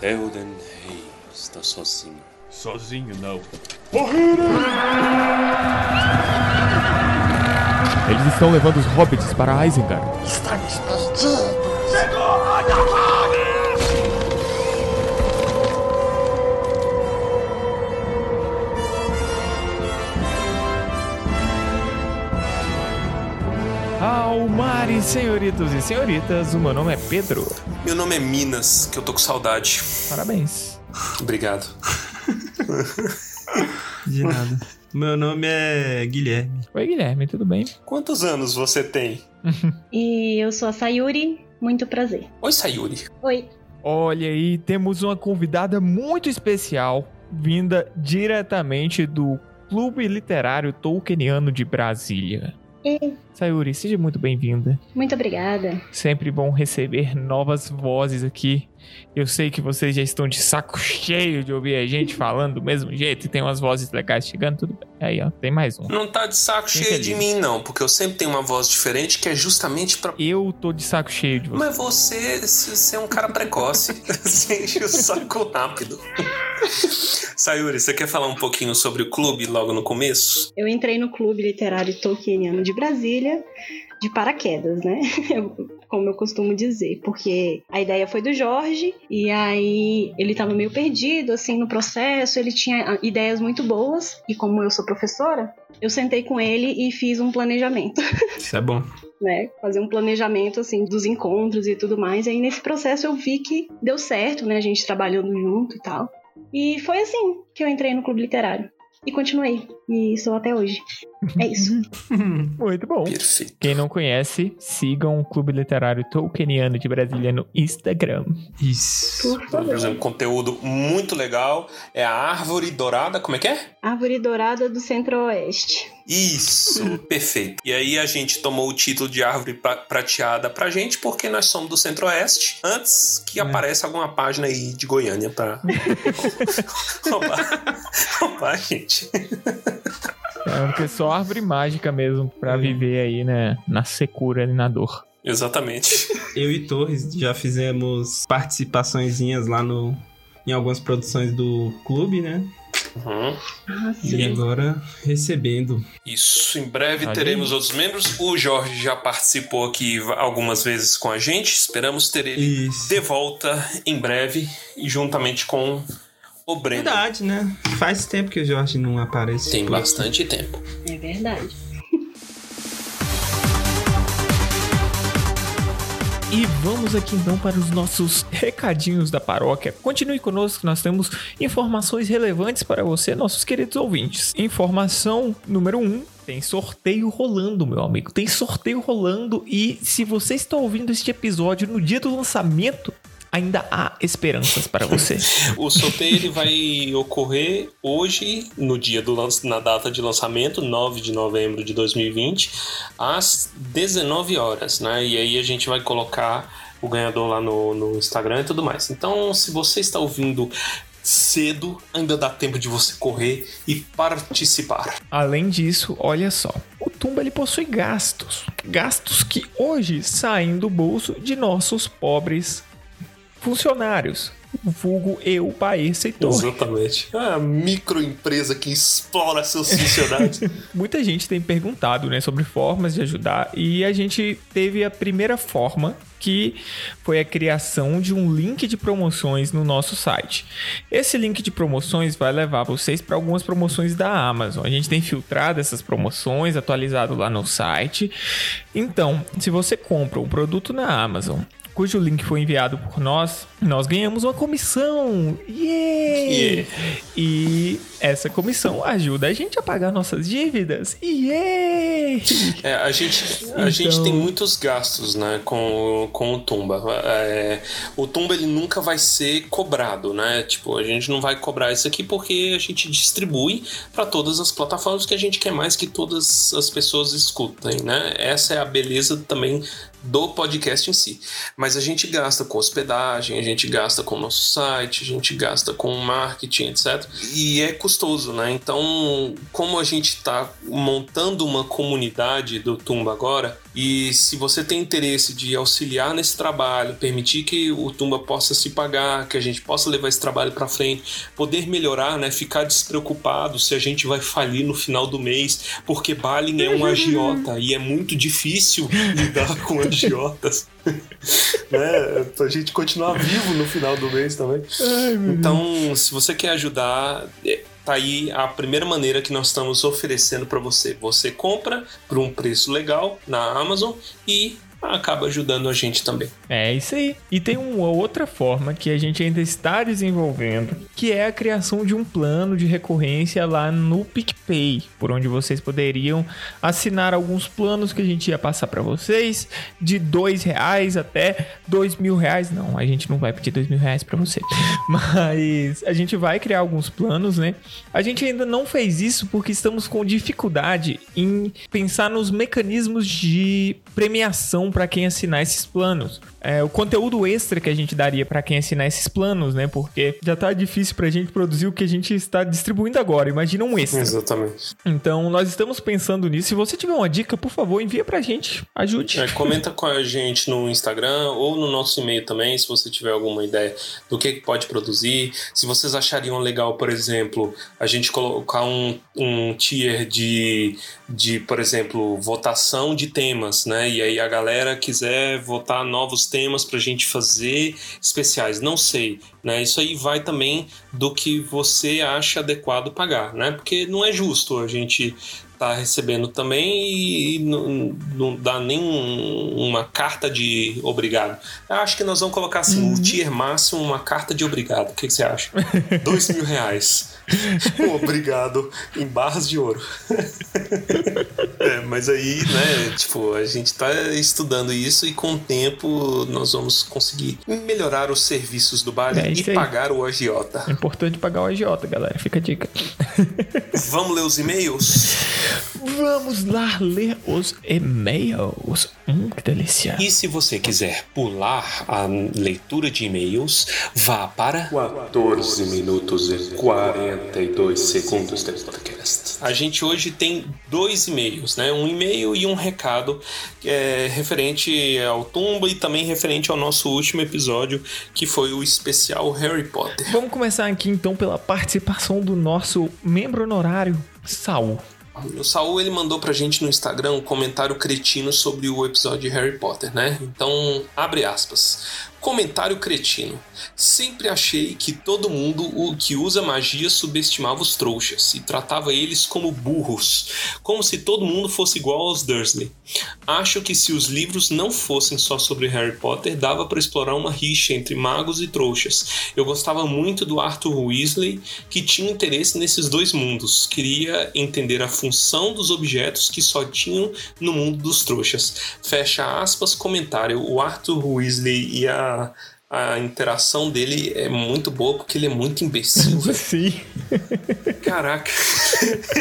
Theoden Rei está sozinho. Sozinho não. Eles estão levando os hobbits para Isengard. Estamos perdidos. Almares, senhoritos e senhoritas, o meu nome é Pedro. Meu nome é Minas, que eu tô com saudade. Parabéns. Obrigado. De nada. Meu nome é Guilherme. Oi, Guilherme, tudo bem? Quantos anos você tem? E eu sou a Sayuri, muito prazer. Oi, Sayuri. Oi. Olha aí, temos uma convidada muito especial, vinda diretamente do Clube Literário Tolkieniano de Brasília. E Sayuri, seja muito bem-vinda. muito obrigada. Sempre bom receber novas vozes aqui. Eu sei que vocês já estão de saco cheio de ouvir a gente falando do mesmo jeito e tem umas vozes legais chegando, tudo bem. Aí, ó, tem mais um. Não tá de saco cheio de felizes. mim, não, porque eu sempre tenho uma voz diferente que é justamente pra. Eu tô de saco cheio de você. Mas você, você é um cara precoce. Você enche o saco rápido. Sayuri, você quer falar um pouquinho sobre o clube logo no começo? Eu entrei no Clube Literário Tolkieniano de Brasília de paraquedas, né? Como eu costumo dizer, porque a ideia foi do Jorge e aí ele tava meio perdido assim no processo, ele tinha ideias muito boas e como eu sou professora, eu sentei com ele e fiz um planejamento. Isso é bom. né, fazer um planejamento assim dos encontros e tudo mais. E aí nesse processo eu vi que deu certo, né, a gente trabalhando junto e tal. E foi assim que eu entrei no clube literário. E continuei. E estou até hoje. É isso. Muito bom. Perfeito. Quem não conhece, sigam o Clube Literário Tolkieniano de Brasília no Instagram. Isso. Por Por favor. exemplo, conteúdo muito legal. É a árvore dourada, como é que é? Árvore Dourada do Centro-Oeste. Isso, perfeito. E aí a gente tomou o título de árvore pra- prateada pra gente porque nós somos do Centro-Oeste. Antes que apareça alguma página aí de Goiânia pra roubar, roubar a gente. É porque só árvore mágica mesmo pra Hum. viver aí, né, na secura e na dor. Exatamente. Eu e Torres já fizemos participaçõezinhas lá no em algumas produções do clube, né? Uhum. Ah, E agora recebendo. Isso, em breve teremos outros membros. O Jorge já participou aqui algumas vezes com a gente. Esperamos ter ele Isso. de volta em breve, e juntamente com o Breno. Verdade, né? Faz tempo que o Jorge não aparece. Tem por aqui. bastante tempo. É verdade. E vamos aqui então para os nossos recadinhos da paróquia. Continue conosco, nós temos informações relevantes para você, nossos queridos ouvintes. Informação número 1. Um, tem sorteio rolando, meu amigo. Tem sorteio rolando e se você está ouvindo este episódio no dia do lançamento, ainda há esperanças para você. O sorteio ele vai ocorrer hoje, no dia do na data de lançamento, 9 de novembro de 2020, às 19 horas, né? E aí a gente vai colocar o ganhador lá no, no Instagram e tudo mais. Então, se você está ouvindo cedo, ainda dá tempo de você correr e participar. Além disso, olha só. O Tumba ele possui gastos. Gastos que hoje saem do bolso de nossos pobres funcionários. Vulgo eu, País e Torre. Exatamente. É a microempresa que explora seus funcionários. Muita gente tem perguntado né, sobre formas de ajudar e a gente teve a primeira forma que foi a criação de um link de promoções no nosso site. Esse link de promoções vai levar vocês para algumas promoções da Amazon. A gente tem filtrado essas promoções, atualizado lá no site. Então, se você compra um produto na Amazon cujo link foi enviado por nós, nós ganhamos uma comissão. Yay! Yeah. E essa comissão ajuda a gente a pagar nossas dívidas. Yay! É, a gente, a Então- gente tem muitos gastos né, com, com o Tumba. É, o Tumba ele nunca vai ser cobrado, né? Tipo, a gente não vai cobrar isso aqui porque a gente distribui para todas as plataformas que a gente quer mais que todas as pessoas escutem, né? Essa é a beleza também do podcast em si. Mas a gente gasta com hospedagem, a gente gasta com o nosso site, a gente gasta com marketing, etc. E é custoso, né? Então, como a gente está montando uma comunidade do Tumba agora, E se você tem interesse de auxiliar nesse trabalho, permitir que o Tumba possa se pagar, que a gente possa levar esse trabalho para frente, poder melhorar, né? Ficar despreocupado se a gente vai falir no final do mês, porque Balin é um agiota e é muito difícil lidar com agiotas. né? Pra gente continuar vivo no final do mês também. então, se você quer ajudar, é, tá aí a primeira maneira que nós estamos oferecendo para você. Você compra por um preço legal na Amazon e acaba ajudando a gente também. É isso aí. E tem uma outra forma que a gente ainda está desenvolvendo, que é a criação de um plano de recorrência lá no PicPay, por onde vocês poderiam assinar alguns planos que a gente ia passar para vocês, de dois reais até dois mil reais. Não, a gente não vai pedir dois mil reais para você, mas a gente vai criar alguns planos, né? A gente ainda não fez isso porque estamos com dificuldade em pensar nos mecanismos de premiação para quem assinar esses planos. É, o conteúdo extra que a gente daria para quem assinar esses planos, né? Porque já tá difícil pra gente produzir o que a gente está distribuindo agora. Imagina um extra. Exatamente. Então, nós estamos pensando nisso. Se você tiver uma dica, por favor, envia pra gente. Ajude. É, comenta com a gente no Instagram ou no nosso e-mail também, se você tiver alguma ideia do que, que pode produzir. Se vocês achariam legal, por exemplo, a gente colocar um, um tier de, de, por exemplo, votação de temas, né? E aí a galera quiser votar novos temas para a gente fazer especiais. Não sei, né? Isso aí vai também do que você acha adequado pagar, né? Porque não é justo a gente tá recebendo também e, não, não dá nem uma carta de obrigado. Eu acho que nós vamos colocar assim, uhum. o tier máximo, uma carta de obrigado. O que, que você acha? Dois mil reais. Obrigado em barras de ouro. é, mas aí, né, tipo, a gente tá estudando isso e com o tempo nós vamos conseguir melhorar os serviços do bar é, e pagar o agiota. É importante pagar o agiota, galera. Fica a dica. vamos ler os e-mails? Vamos lá ler os e-mails. Hum, que delícia. E se você quiser pular a leitura de e-mails, vá para 14 minutos e 42 segundos do podcast. A gente hoje tem dois e-mails, né? Um e-mail e um recado é, referente ao Tumba e também referente ao nosso último episódio, que foi o especial Harry Potter. Vamos começar aqui então pela participação do nosso membro honorário, Saul. O Saul ele mandou pra gente no Instagram um comentário cretino sobre o episódio de Harry Potter, né? Então, abre aspas. Comentário cretino. Sempre achei que todo mundo o que usa magia subestimava os trouxas e tratava eles como burros, como se todo mundo fosse igual aos Dursley. Acho que se os livros não fossem só sobre Harry Potter, dava para explorar uma rixa entre magos e trouxas. Eu gostava muito do Arthur Weasley, que tinha interesse nesses dois mundos. Queria entender a função dos objetos que só tinham no mundo dos trouxas. Fecha aspas, comentário. O Arthur Weasley e a uh, a, interação dele é muito boa porque ele é muito imbecil. Sim. Caraca.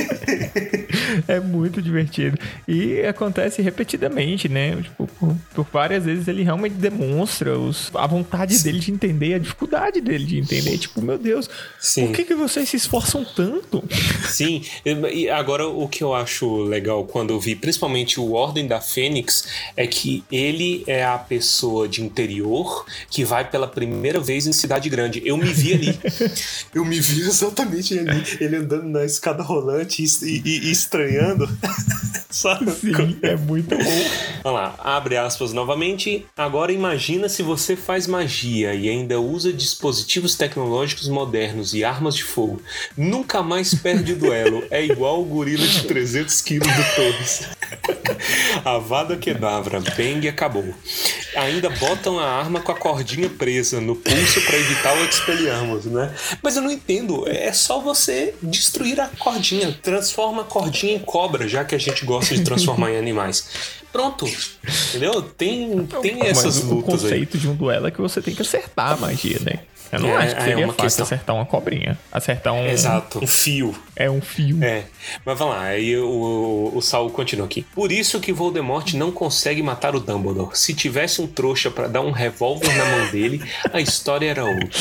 é muito divertido. E acontece repetidamente, né? Tipo, por, por várias vezes ele realmente demonstra os, a vontade Sim. dele de entender, a dificuldade dele de entender. Tipo, meu Deus, Sim. por que, que vocês se esforçam tanto? Sim, e agora o que eu acho legal quando eu vi, principalmente o Ordem da Fênix, é que ele é a pessoa de interior que vai pela primeira vez em cidade grande. Eu me vi ali. eu me vi exatamente ali. Ele andando na escada rolante e, e, e estranhando. Sabe? Sim, é muito bom. Vamos lá, abre aspas novamente. Agora imagina se você faz magia e ainda usa dispositivos tecnológicos modernos e armas de fogo. Nunca mais perde o duelo. É igual o gorila de 300 quilos do Torres. Avada Kedavra, Bang acabou. Ainda botam a arma com a cordinha presa no pulso para evitar o Expelliarmus, né? Mas eu não entendo, é só você destruir a cordinha, transforma a cordinha em cobra, já que a gente gosta de transformar em animais. Pronto, entendeu? Tem, tem essas lutas aí. O conceito aí. de um duelo é que você tem que acertar a magia, né? Eu não É, acho que é seria uma fácil questão. acertar uma cobrinha. Acertar um. Exato, um fio. É um fio. É, mas vamos lá, aí o, o Saul continua aqui. Por isso que Voldemort não consegue matar o Dumbledore. Se tivesse um trouxa pra dar um revólver na mão dele, a história era outra.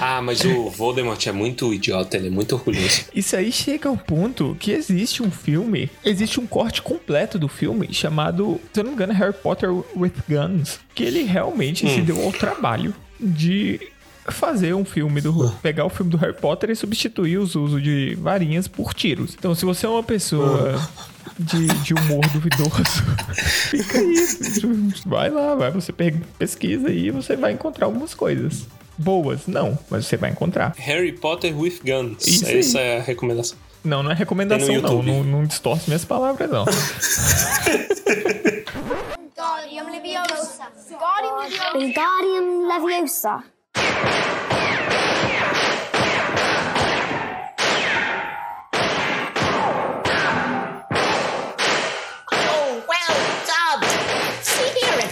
Ah, mas o Voldemort é muito idiota, ele é muito orgulhoso. Isso aí chega ao ponto que existe um filme, existe um corte completo do filme chamado, se eu não me engano, Harry Potter with Guns, que ele realmente se deu ao trabalho de fazer um filme do pegar o filme do Harry Potter e substituir os usos de varinhas por tiros. Então, se você é uma pessoa de, de humor duvidoso, fica aí, vai lá, vai, você pe- pesquisa aí e você vai encontrar algumas coisas. Boas, não, mas você vai encontrar. Harry Potter with Guns. Isso aí. Essa é a recomendação. Não, não é recomendação, não. Não. Não distorce minhas palavras, não. Wingardium Leviosa. Wingardium Leviosa.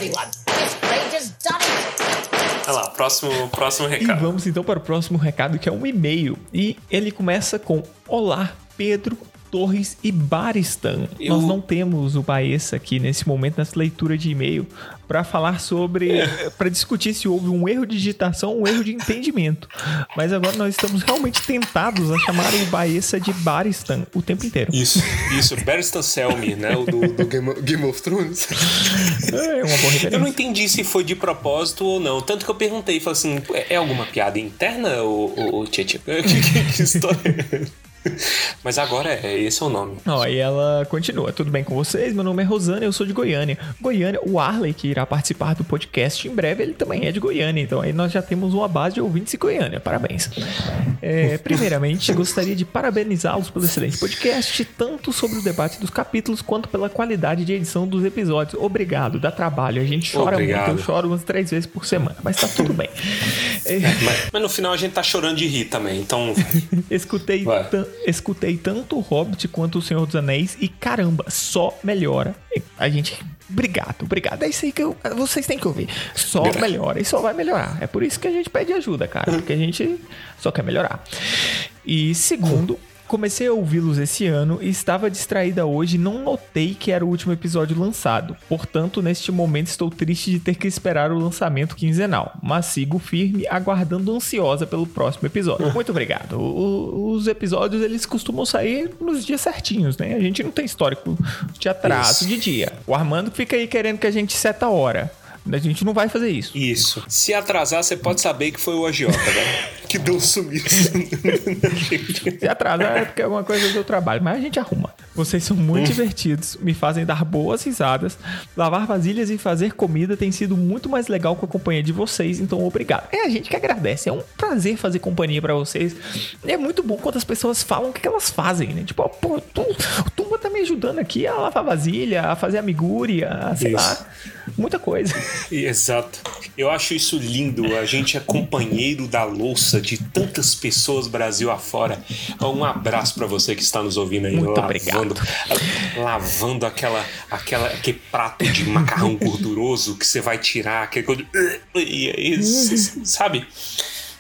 Everyone. This great has done it. Olha lá, próximo, próximo E recado. vamos então para o próximo recado, que é um e-mail. E ele começa com: Olá, Pedro. Torres e Baristan. Eu- Nós não temos o Baessa aqui nesse momento, nessa leitura de e-mail, para falar sobre. para discutir se houve um erro de digitação ou um erro de entendimento. Mas agora nós estamos realmente tentados a chamar o Baessa de Baristan o tempo inteiro. Isso, isso, Barristan Selmy, né? O do, do Game, of, Game of Thrones. É uma boa Eu não referência. entendi se foi de propósito ou não. Tanto que eu perguntei, falei assim, é é alguma piada interna, o, o, o Tchê que, que, que história é? Mas agora é, esse é o nome. Ó, e ela continua. Tudo bem com vocês? Meu nome é Rosana, eu sou de Goiânia. Goiânia, o Arley, que irá participar do podcast em breve, ele também é de Goiânia. Então aí nós já temos uma base de ouvintes em Goiânia. Parabéns. É, primeiramente, gostaria de parabenizá-los pelo excelente podcast, tanto sobre o debate dos capítulos quanto pela qualidade de edição dos episódios. Obrigado, dá trabalho. A gente chora Obrigado. muito, eu choro umas três vezes por semana, mas tá tudo bem. É, Mas, mas no final a gente tá chorando de rir também, então. Escutei, Vai. Escutei tanto o Hobbit quanto o Senhor dos Anéis e caramba, só melhora. A gente. Obrigado, obrigado. É isso aí que eu- vocês têm que ouvir. Só melhora e só vai melhorar. É por isso que a gente pede ajuda, cara. Porque a gente só quer melhorar. E segundo. Comecei a ouvi-los esse ano e estava distraída hoje e não notei que era o último episódio lançado. Portanto, neste momento estou triste de ter que esperar o lançamento quinzenal, mas sigo firme, aguardando ansiosa pelo próximo episódio. Muito obrigado. O- os episódios eles costumam sair nos dias certinhos, né? A gente não tem histórico de atraso Isso. de dia. O Armando fica aí querendo que a gente seta a hora. A gente não vai fazer isso. Isso. Se atrasar, você pode saber que foi o agiota, né? Que deu um sumiço. Se atrasar é porque alguma coisa deu trabalho, mas a gente arruma. Vocês são muito divertidos, me fazem dar boas risadas. Lavar vasilhas e fazer comida tem sido muito mais legal com a companhia de vocês, então obrigado. É a gente que agradece, é um prazer fazer companhia pra vocês. E é muito bom quando as pessoas falam o que que elas fazem, né? Tipo, ó, pô, tu, Tumba tá me ajudando aqui a lavar vasilha, a fazer amigúria, sei Isso. lá, muita coisa. Exato. Eu acho isso lindo. A gente é companheiro da louça de tantas pessoas Brasil afora. Um abraço pra você que está nos ouvindo aí, Muito lavando, lavando aquela, aquela, aquele prato de macarrão gorduroso que você vai tirar, aquele e aí, sabe?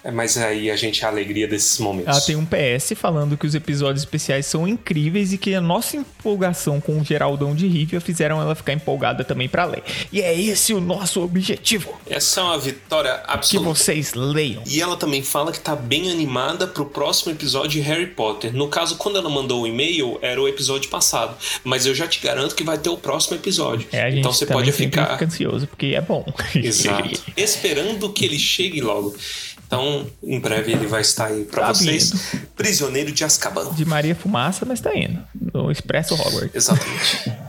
É, Mas aí a gente é a alegria desses momentos. Ela tem um PS falando que os episódios especiais são incríveis e que a nossa empolgação com o Geraldão de Rivia fizeram ela ficar empolgada também pra ler. E é esse o nosso objetivo, Essa é uma vitória que absoluta. vocês leiam. E ela também fala que tá bem animada pro próximo episódio de Harry Potter. No caso, quando ela mandou o e-mail, era o episódio passado. Mas eu já te garanto que vai ter o próximo episódio. É, a gente então você pode ficar fica ansioso, porque é bom. exato, esperando que ele chegue logo. Então, em breve ele vai estar aí pra Tá vocês. Prisioneiro de Azkaban. De Maria Fumaça, mas tá indo. No Expresso Hogwarts. Exatamente.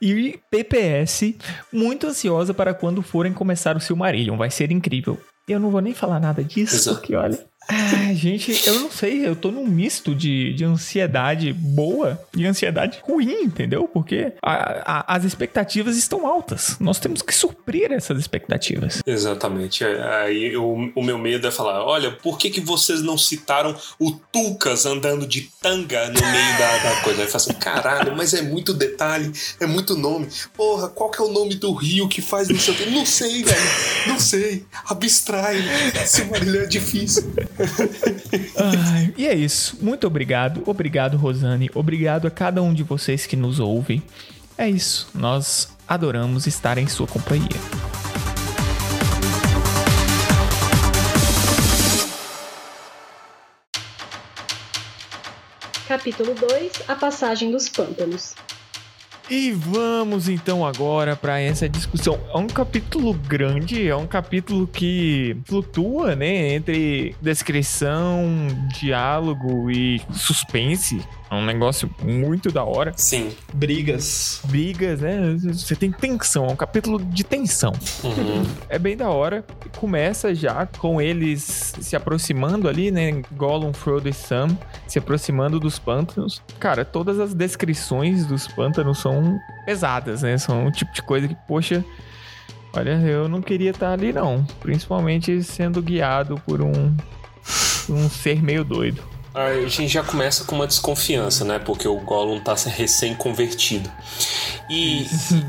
E PPS, muito ansiosa para quando forem começar o Silmarillion. Vai ser incrível. Eu não vou nem falar nada disso, Exato. porque olha, Ah, gente, eu não sei, eu tô num misto de, de ansiedade boa e ansiedade ruim, entendeu? Porque a- a- as expectativas estão altas. Nós temos que suprir essas expectativas. Exatamente. Aí o, o meu medo é falar: olha, por que, que vocês não citaram o Tucas andando de tanga no meio da, da coisa? Aí eu falo assim: caralho, mas é muito detalhe, é muito nome. Porra, qual que é o nome do rio que faz não sei o? Não sei, velho. Não sei. Abstrai. Silmarillion é difícil. Ai, e é isso. Muito obrigado. Obrigado, Rosane. Obrigado a cada um de vocês que nos ouve. É isso. Nós adoramos estar em sua companhia. Capítulo 2 A Passagem dos Pântanos. E vamos então agora para essa discussão. É um capítulo grande, é um capítulo que flutua, né, entre descrição, diálogo e suspense. É um negócio muito da hora. Sim. Brigas. Brigas, né? Você tem tensão, é um capítulo de tensão. Uhum. É bem da hora. Começa já com eles se aproximando ali, né? Gollum, Frodo e Sam se aproximando dos pântanos. Cara, todas as descrições dos pântanos são pesadas, né? São um tipo de coisa que, poxa, olha, eu não queria estar ali não. Principalmente sendo guiado por um, por um ser meio doido. A gente já começa com uma desconfiança, né? Porque o Gollum tá recém-convertido. E,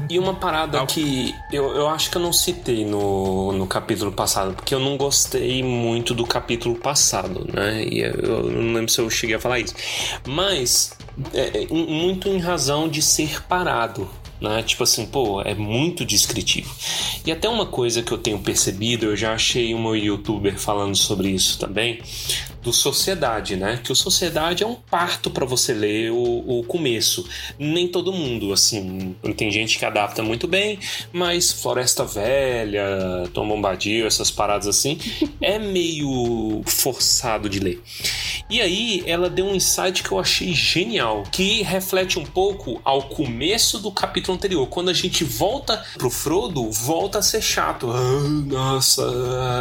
e uma parada que eu, eu acho que eu não citei no, no capítulo passado, porque eu não gostei muito do capítulo passado, né? E eu, eu não lembro se eu cheguei a falar isso. Mas, é, é, muito em razão de ser parado. Né? Tipo assim, pô, é muito descritivo. E até uma coisa que eu tenho percebido, eu já achei um youtuber falando sobre isso também, do Sociedade, né? Que o Sociedade é um parto para você ler o, o começo. Nem todo mundo, assim, tem gente que adapta muito bem, mas Floresta Velha, Tom Bombadil, essas paradas assim, é meio forçado de ler. E aí ela deu um insight que eu achei genial, que reflete um pouco ao começo do capítulo anterior. Quando a gente volta pro Frodo, volta a ser chato. Ah, nossa,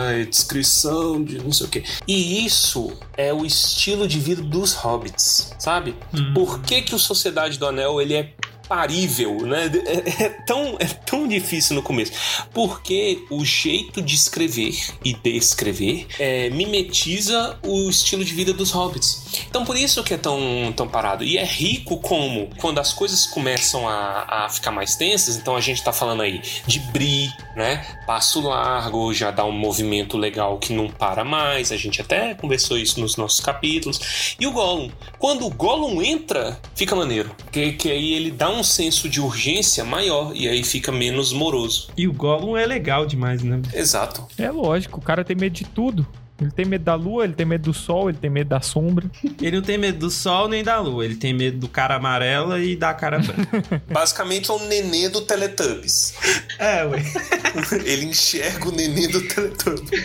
ai, descrição de não sei o que. E isso é o estilo de vida dos hobbits, sabe? Por que, que o Sociedade do Anel ele é parível, né? É, é tão, é tão difícil no começo. Porque o jeito de escrever e descrever é, mimetiza o estilo de vida dos hobbits. Então por isso que é tão, tão parado. E é rico como quando as coisas começam a, a ficar mais tensas, então a gente tá falando aí de Bri, né? Passo largo, já dá um movimento legal que não para mais. A gente até conversou isso nos nossos capítulos. E o Gollum. Quando o Gollum entra, fica maneiro. Que, que aí ele dá um senso de urgência maior e aí fica menos moroso. E o Gollum é legal demais, né? Exato. É lógico, o cara tem medo de tudo. Ele tem medo da lua, ele tem medo do sol, ele tem medo da sombra. Ele não tem medo do sol nem da lua. Ele tem medo do cara amarela e da cara branca. Basicamente é um nenê do Teletubbies. é, ué. ele enxerga o nenê do Teletubbies.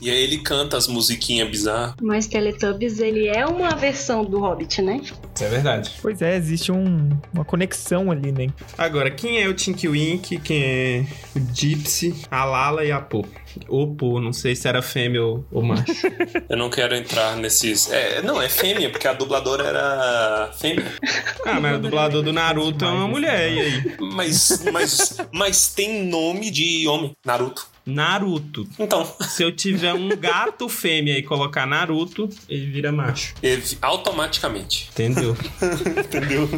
E aí ele canta as musiquinhas bizarras. Mas Teletubbies, ele é uma versão do Hobbit, né? Isso é verdade. Pois é, existe um- uma conexão ali, né? Agora, quem é o Tinky Wink? Quem é o Gypsy, a Lala e a Po? Ou Po, não sei se era fêmea ou, ou macho. Eu não quero entrar nesses. É, não, é fêmea, porque a dubladora era fêmea. ah, mas o dublador do Naruto é uma mulher, e aí? Mas, mas, mas tem nome de homem, Naruto. Naruto. Então, Se eu tiver um gato fêmea e colocar Naruto, ele vira macho. ele- automaticamente. Entendeu? Entendeu?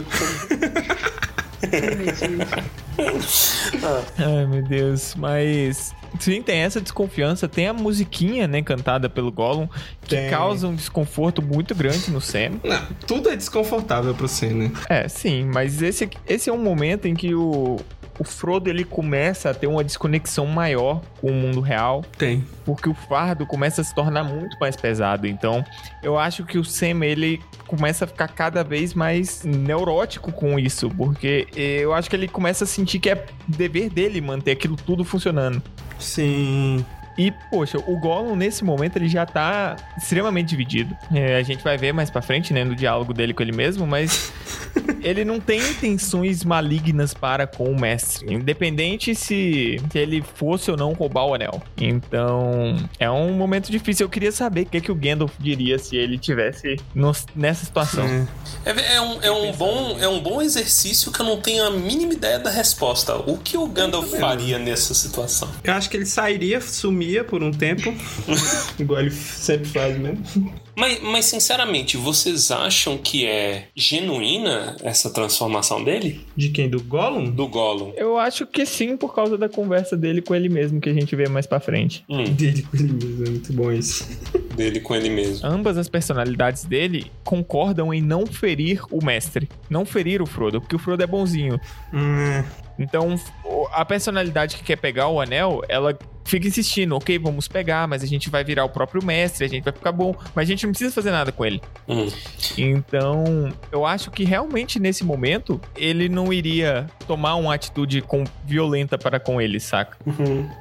Ai, meu Deus. Mas. Sim, tem essa desconfiança. Tem a musiquinha, né, cantada pelo Gollum, que Tem. causa um desconforto muito grande no Sam. Não, tudo é desconfortável pro você, né? É, sim, mas esse, esse é um momento em que o, o Frodo ele começa a ter uma desconexão maior com o mundo real, Tem. porque o fardo começa a se tornar muito mais pesado. Então, eu acho que o Sam ele começa a ficar cada vez mais neurótico com isso, porque eu acho que ele começa a sentir que é dever dele manter aquilo tudo funcionando. Sim. E, poxa, o Gollum, nesse momento, ele já tá extremamente dividido. É, a gente vai ver mais pra frente, né, no diálogo dele com ele mesmo, mas ele não tem intenções malignas para com o mestre, independente se, se ele fosse ou não roubar o anel. Então, é um momento difícil. Eu queria saber o que, que o Gandalf diria se ele tivesse no- nessa situação. É, é um, é, um bom, é um bom exercício que eu não tenho a mínima ideia da resposta. O que o Gandalf faria nessa situação? Eu acho que ele sairia, por um tempo. igual ele sempre faz mesmo. Mas, mas, sinceramente, vocês acham que é genuína essa transformação dele? De quem? Do Gollum? Do Gollum? Eu acho que sim, por causa da conversa dele com ele mesmo, que a gente vê mais pra frente. Hum, Dele com ele mesmo, é muito bom isso. Dele com ele mesmo. Ambas as personalidades dele concordam em não ferir o mestre. Não ferir o Frodo, porque o Frodo é bonzinho. Hum, Então, o- a personalidade que quer pegar o anel, ela fica insistindo, ok, vamos pegar, mas a gente vai virar o próprio mestre, a gente vai ficar bom, mas a gente não precisa fazer nada com ele. Hum. Então, eu acho que realmente nesse momento, ele não iria tomar uma atitude com, violenta para com ele, saca?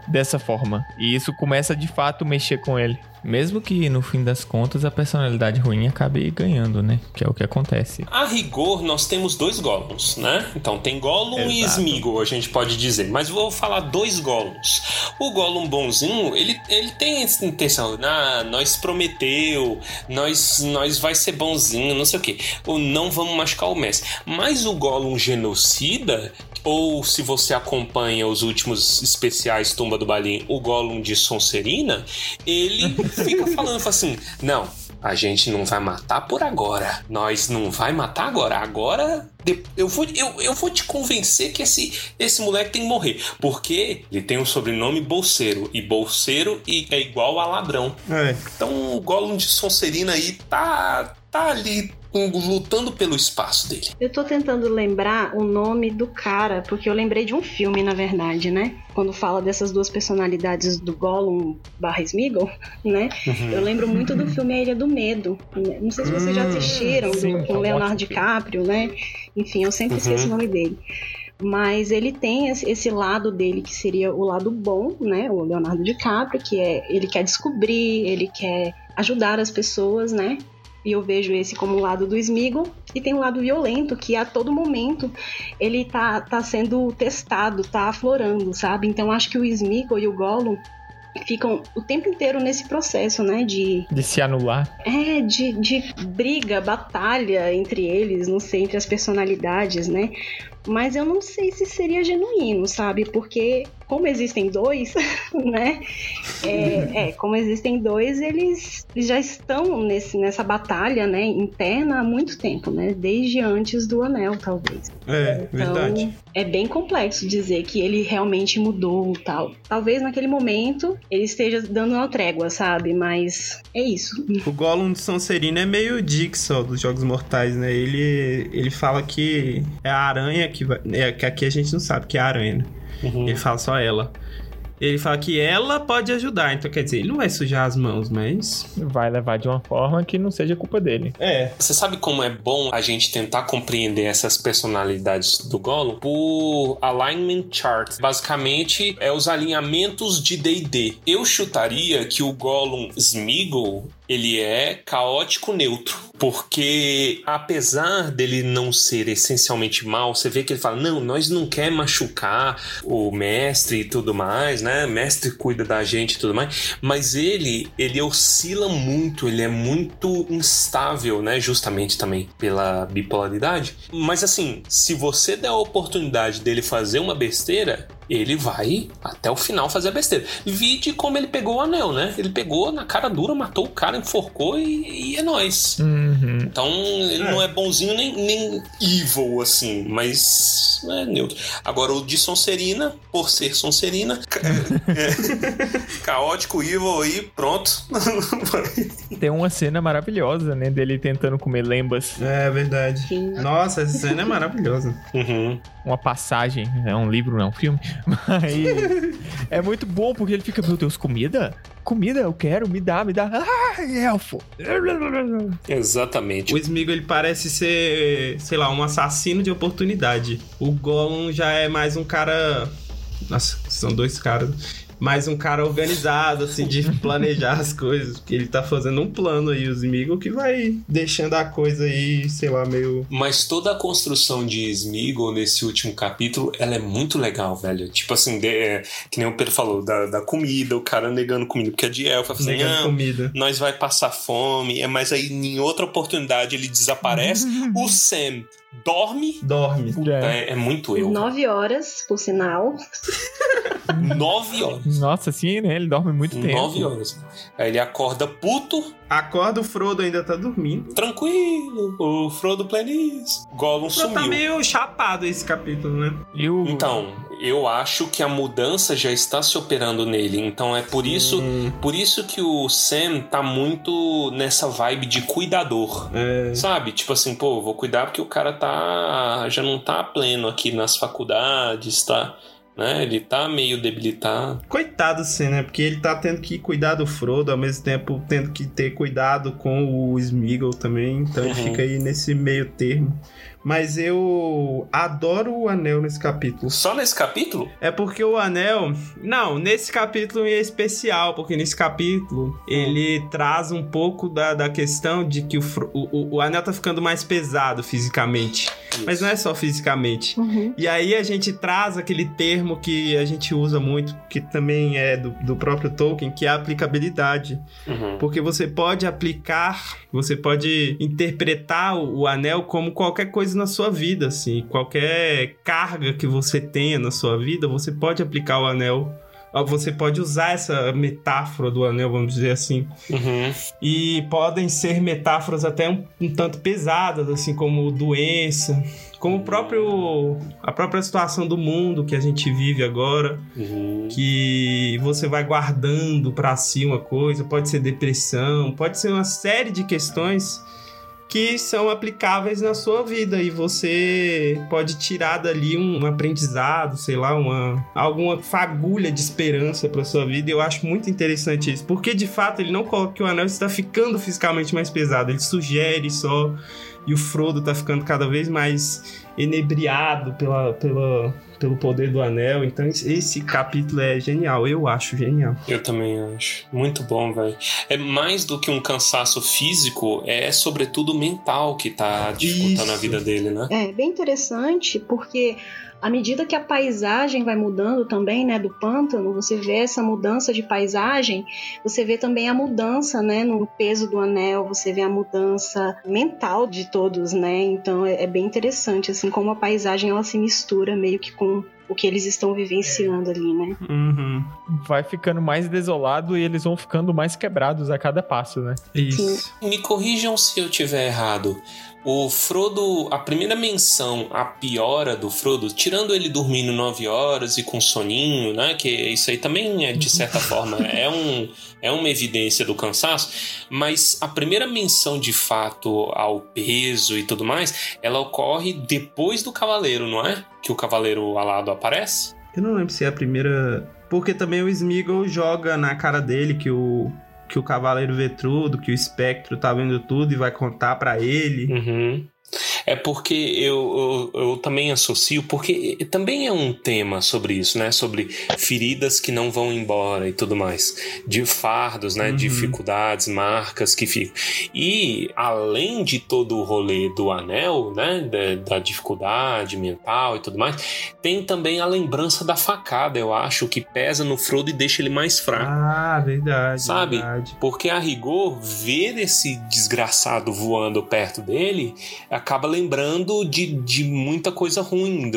Dessa forma. E isso começa de fato mexer com ele. Mesmo que no fim das contas a personalidade ruim acabe ganhando, né? Que é o que acontece. A rigor, nós temos dois Gollums, né? Então tem Gollum e Exato. Smeagol, a gente pode dizer. Mas vou falar dois Gollums. O Gollum bonzinho, ele, ele tem essa intenção. Ah, nós prometeu, nós, nós vai ser bonzinho, não sei o quê. Ou não vamos machucar o mestre. Mas o Gollum genocida, ou se você acompanha os últimos especiais Tumba do Balim, o Gollum de Sonserina, ele fica falando fala assim: não, a gente não vai matar por agora. Nós não vai matar agora. Agora eu vou, eu, eu vou te convencer que esse, esse moleque tem que morrer. Porque ele tem o sobrenome Bolseiro. E Bolseiro é igual a ladrão. é. Então o Gollum de Sonserina aí tá, tá ali um, lutando pelo espaço dele. Eu tô tentando lembrar o nome do cara, porque eu lembrei de um filme, na verdade, né? Quando fala dessas duas personalidades do Gollum barra Smeagol, né? Eu lembro muito do filme A Ilha do Medo. Não sei se vocês já assistiram, sim, com é um Leonardo. DiCaprio, né? Enfim, eu sempre esqueço o nome dele. Mas ele tem esse esse lado dele que seria o lado bom, né? O Leonardo DiCaprio, que é ele quer descobrir, ele quer ajudar as pessoas, né? E eu vejo esse como o lado do Smeagol. E tem o lado violento, que a todo momento ele tá, tá sendo testado, tá aflorando, sabe? Então acho que o Smeagol e o Gollum ficam o tempo inteiro nesse processo, né? De, De se anular. é, de, de briga, batalha entre eles, não sei, entre as personalidades, né? Mas eu não sei se seria genuíno, sabe? Porque como existem dois, né? É, é, como existem dois, eles, já estão nesse, nessa batalha, né? Interna há muito tempo, né? Desde antes do anel, talvez. É, Então, verdade. é bem complexo dizer que ele realmente mudou tal. Talvez naquele momento ele esteja dando uma trégua, sabe? Mas é isso. O Gollum de Sonserina é meio Dixon dos Jogos Mortais, né? Ele, ele fala que é a aranha que vai. É, que aqui a gente não sabe que é a aranha, né? Ele fala só ela. Ele fala que ela pode ajudar, então quer dizer, ele não vai sujar as mãos, mas. Vai levar de uma forma que não seja culpa dele. É. Você sabe como é bom a gente tentar compreender essas personalidades do Gollum? Por alignment chart. Basicamente, é os alinhamentos de D&D. Eu chutaria que o Gollum Smeagol, ele é caótico neutro. Porque, apesar dele não ser essencialmente mal, você vê que ele fala, não, nós não quer machucar o mestre e tudo mais, né? O mestre cuida da gente e tudo mais. Mas ele, ele oscila muito, ele é muito instável, né? Justamente também pela bipolaridade. Mas assim, se você der a oportunidade dele fazer uma besteira, ele vai até o final fazer a besteira. Vide como ele pegou o anel, né? Ele pegou na cara dura, matou o cara, enforcou e, e é nóis. Uhum. Então ele não é bonzinho nem, nem evil, assim, mas é neutro. Agora o de Sonserina, por ser Sonserina, ca- é, caótico, evil aí, pronto. Tem uma cena maravilhosa, né? Dele tentando comer lembas. É verdade. Sim. Nossa, essa cena é maravilhosa. Uhum. Uma passagem. É um livro, não é um filme. Mas é muito bom porque ele fica, meu Deus, comida? Comida, eu quero, me dá, me dá. Ah, elfo. Exatamente. O Smeagol, ele parece ser, sei lá, um assassino de oportunidade. O Gollum já é mais um cara... Nossa, são dois caras. Mais um cara organizado, assim, de planejar as coisas. Porque ele tá fazendo um plano aí, os Smeagol, que vai deixando a coisa aí, sei lá, meio. Mas toda a construção de Smeagol nesse último capítulo, ela é muito legal, velho. Tipo assim, de- é, que nem o Pedro falou, da, da comida, o cara negando comida, porque é de elfa, assim, Negando "Não, comida. nós vai passar fome, é, mas aí em outra oportunidade ele desaparece. o Sam dorme. Dorme. É, é muito eu. Nove horas, por sinal. Nove horas. Nossa, sim, né? Ele dorme muito tempo. Nove horas. Aí ele acorda puto, Acorda, o Frodo ainda tá dormindo. tranquilo. O Frodo feliz. Gollum O Frodo tá sumiu. meio chapado esse capítulo, né? E o... Então, eu acho que a mudança já está se operando nele. Então é por isso, Hum, por isso que o Sam tá muito nessa vibe de cuidador. é. Sabe? Tipo assim, pô, vou cuidar porque o cara tá já não tá pleno aqui nas faculdades, tá, né? Ele tá meio debilitado. Coitado, sim, né? Porque ele tá tendo que cuidar do Frodo, ao mesmo tempo tendo que ter cuidado com o Smeagol também. Então ele Uhum. fica aí nesse meio termo. Mas eu adoro o anel nesse capítulo. Só nesse capítulo? É porque o anel. Não, nesse capítulo em especial, porque nesse capítulo ele traz um pouco da, da questão de que o, o- o anel tá ficando mais pesado fisicamente. Mas não é só fisicamente. Uhum. E aí a gente traz aquele termo que a gente usa muito, que também é do, do próprio Tolkien, que é a aplicabilidade. Uhum. Porque você pode aplicar, você pode interpretar o, o anel como qualquer coisa na sua vida, assim. Qualquer carga que você tenha na sua vida, você pode aplicar o anel. Você pode usar essa metáfora do anel, vamos dizer assim. Uhum. E podem ser metáforas até um, um tanto pesadas, assim como doença, como o próprio a própria situação do mundo que a gente vive agora, Uhum. que você vai guardando pra si uma coisa, pode ser depressão, pode ser uma série de questões que são aplicáveis na sua vida e você pode tirar dali um aprendizado, sei lá, uma alguma fagulha de esperança para sua vida. E eu acho muito interessante isso, porque de fato ele não coloca que o anel está ficando fisicamente mais pesado, ele sugere só e o Frodo tá ficando cada vez mais enebriado pela, pela, pelo poder do anel. Então esse- capítulo é genial, eu acho genial. Eu também acho. Muito bom, velho. É mais do que um cansaço físico, é sobretudo mental que tá dificultando a Isso. vida dele, né? É bem interessante porque à medida que a paisagem vai mudando também, né, do pântano, você vê essa mudança de paisagem, você vê também a mudança, né, no peso do anel, você vê a mudança mental de todos, né? Então é, é bem interessante assim como a paisagem ela se mistura meio que com o que eles estão vivenciando ali, né? Uhum. Vai ficando mais desolado e eles vão ficando mais quebrados a cada passo, né? Isso. Me corrijam se eu tiver errado. O Frodo, a primeira menção, a piora do Frodo, tirando ele dormindo 9 horas e com soninho, né? Que isso aí também é, de certa forma, é, um, é uma evidência do cansaço. Mas a primeira menção de fato ao peso e tudo mais, ela ocorre depois do Cavaleiro, não é? Que o Cavaleiro alado aparece? Eu não lembro se é a primeira. Porque também o Smeagol joga na cara dele que o. Que o Cavaleiro vê tudo, que o espectro tá vendo tudo e vai contar pra ele. Uhum. É porque eu, eu, eu também associo, porque também é um tema sobre isso, né? Sobre feridas que não vão embora e tudo mais. De fardos, né? Uhum. Dificuldades, marcas que ficam. E além de todo o rolê do anel, né? Da, da dificuldade mental e tudo mais, tem também a lembrança da facada, eu acho, que pesa no Frodo e deixa ele mais fraco. Ah, verdade. Sabe? Verdade. Porque a rigor, ver esse desgraçado voando perto dele acaba lembrando de, de muita coisa ruim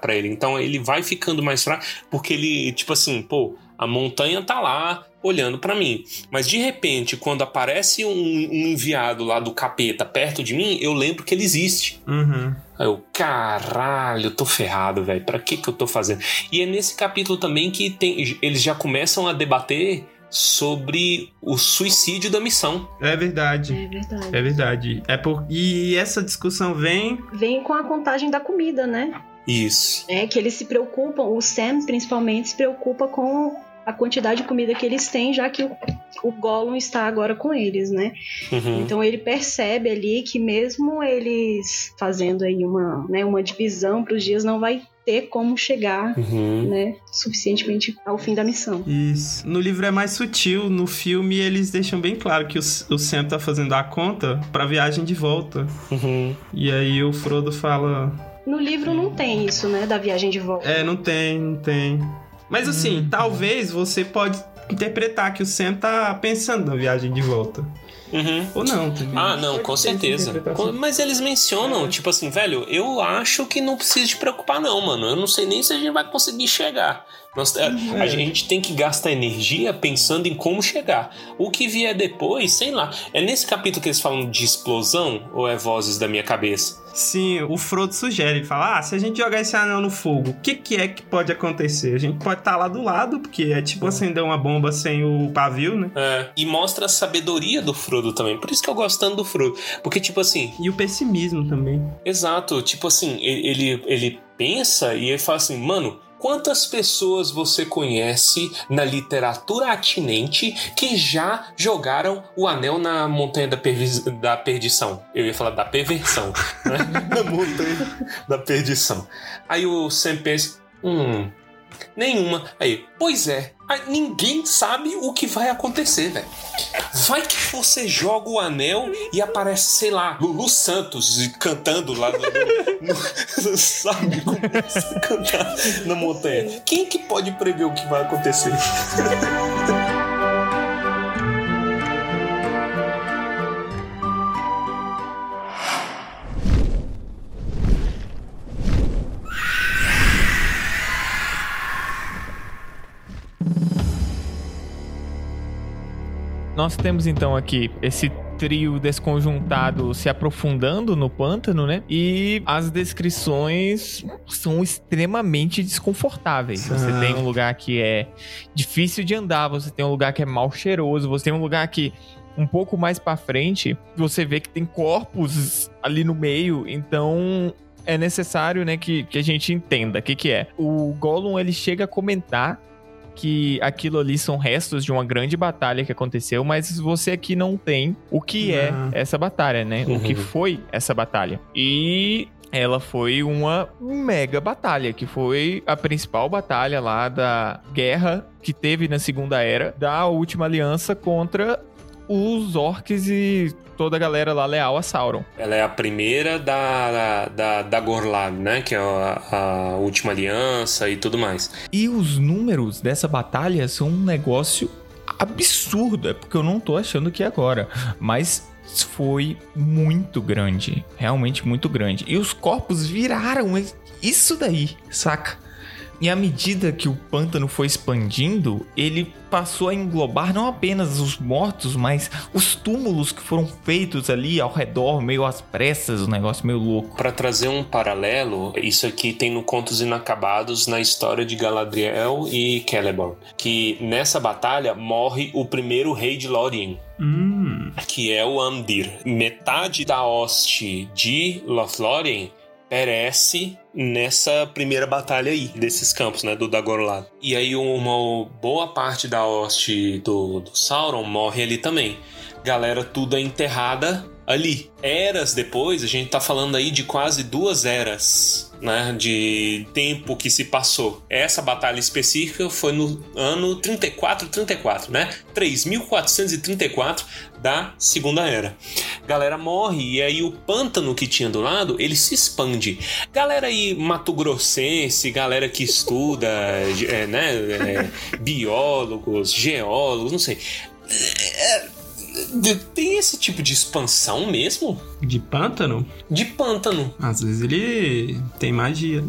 pra ele. Então ele vai ficando mais fraco, porque ele, tipo assim, pô, a montanha tá lá olhando pra mim. Mas de repente, quando aparece um, um enviado lá do capeta perto de mim, eu lembro que ele existe. Uhum. Aí eu, caralho, eu tô ferrado, velho. Pra que que eu tô fazendo? E é nesse capítulo também que tem, eles já começam a debater sobre o suicídio da missão. É verdade. É verdade. É verdade. É por... E essa discussão vem. Vem com a contagem da comida, né? Isso. É que eles se preocupam, o Sam principalmente se preocupa com a quantidade de comida que eles têm, já que o, o Gollum está agora com eles, né? Uhum. Então ele percebe ali que mesmo eles fazendo aí uma, né, uma divisão para os dias não vai ter como chegar, Uhum. né, suficientemente ao fim da missão. Isso. No livro é mais sutil, no filme eles deixam bem claro que o, o Sam tá fazendo a conta pra viagem de volta. Uhum. E aí o Frodo fala: No livro não tem isso, né, da viagem de volta. É, não tem, não tem. Mas assim, talvez você pode interpretar que o Sam tá pensando na viagem de volta. Uhum. Ou não, também. Ah, não, com certeza. Mas eles mencionam, tipo assim, velho, eu acho que não precisa te preocupar, não, mano. Eu não sei nem se a gente vai conseguir chegar. Nós- a, a É. gente tem que gastar energia pensando em como chegar. O que vier depois, sei lá. É nesse capítulo que eles falam de explosão ou é vozes da minha cabeça? Sim, o Frodo sugere, ele fala: ah, se a gente jogar esse anel no fogo, o que, que é que pode acontecer? A gente pode estar lá do lado, porque é tipo acender uma bomba sem o pavio, né? É, e mostra a sabedoria do Frodo também. Por isso que eu gosto tanto do Frodo. Porque, tipo assim, E o pessimismo também. Exato, tipo assim, ele, ele pensa e ele fala assim, mano, quantas pessoas você conhece na literatura atinente que já jogaram o anel na montanha da, da perdição? Eu ia falar da perversão, né? na montanha da perdição. Aí o Sam pensa, hum, nenhuma. Aí, pois é, ninguém sabe o que vai acontecer, velho. Vai que você joga o anel e aparece, sei lá, Lulu Santos cantando lá no, no- sabe? Começa a cantar na montanha. Quem que pode prever o que vai acontecer? Nós temos então aqui esse trio desconjuntado se aprofundando no pântano, né? E as descrições são extremamente desconfortáveis. Você São. tem um lugar que é difícil de andar, você tem um lugar que é mal cheiroso, você tem um lugar que um pouco mais pra frente, você vê que tem corpos ali no meio, então é necessário, né, que, que a gente entenda o que que é. O Gollum, ele chega a comentar que aquilo ali são restos de uma grande batalha que aconteceu, mas você aqui não tem o que é essa batalha, né? O que Uhum. foi essa batalha. E ela foi uma mega batalha, que foi a principal batalha lá da guerra que teve na Segunda Era da Última Aliança contra os orcs e toda a galera lá leal a Sauron. Ela é a primeira da, da, da Gorlab, né? Que é a, a última aliança e tudo mais. E os números dessa batalha são um negócio absurdo. É porque eu não tô achando que é agora. Mas foi muito grande. Realmente muito grande. E os corpos viraram isso daí, saca? E à medida que o pântano foi expandindo, ele passou a englobar não apenas os mortos, mas os túmulos que foram feitos ali ao redor, meio às pressas, um negócio meio louco. Pra trazer um paralelo, isso aqui tem no Contos Inacabados na história de Galadriel e Celeborn, que nessa batalha morre o primeiro rei de Lórien, Hum. que é o Amdir. Metade da hoste de Lothlórien perece nessa primeira batalha aí, desses campos, né, do Dagorlad. E aí uma boa parte da hoste do, do Sauron morre ali também. Galera tudo é enterrada ali. Eras depois, a gente tá falando aí de quase duas eras, né, de tempo que se passou. Essa batalha específica foi no ano 34, 34, né? 3434 da Segunda Era. Galera morre e aí o pântano que tinha do lado, ele se expande. Galera aí mato-grossense, galera que estuda, é, né, é, biólogos, geólogos, não sei. É, tem esse tipo de expansão mesmo? De pântano? De pântano. Às vezes ele tem magia.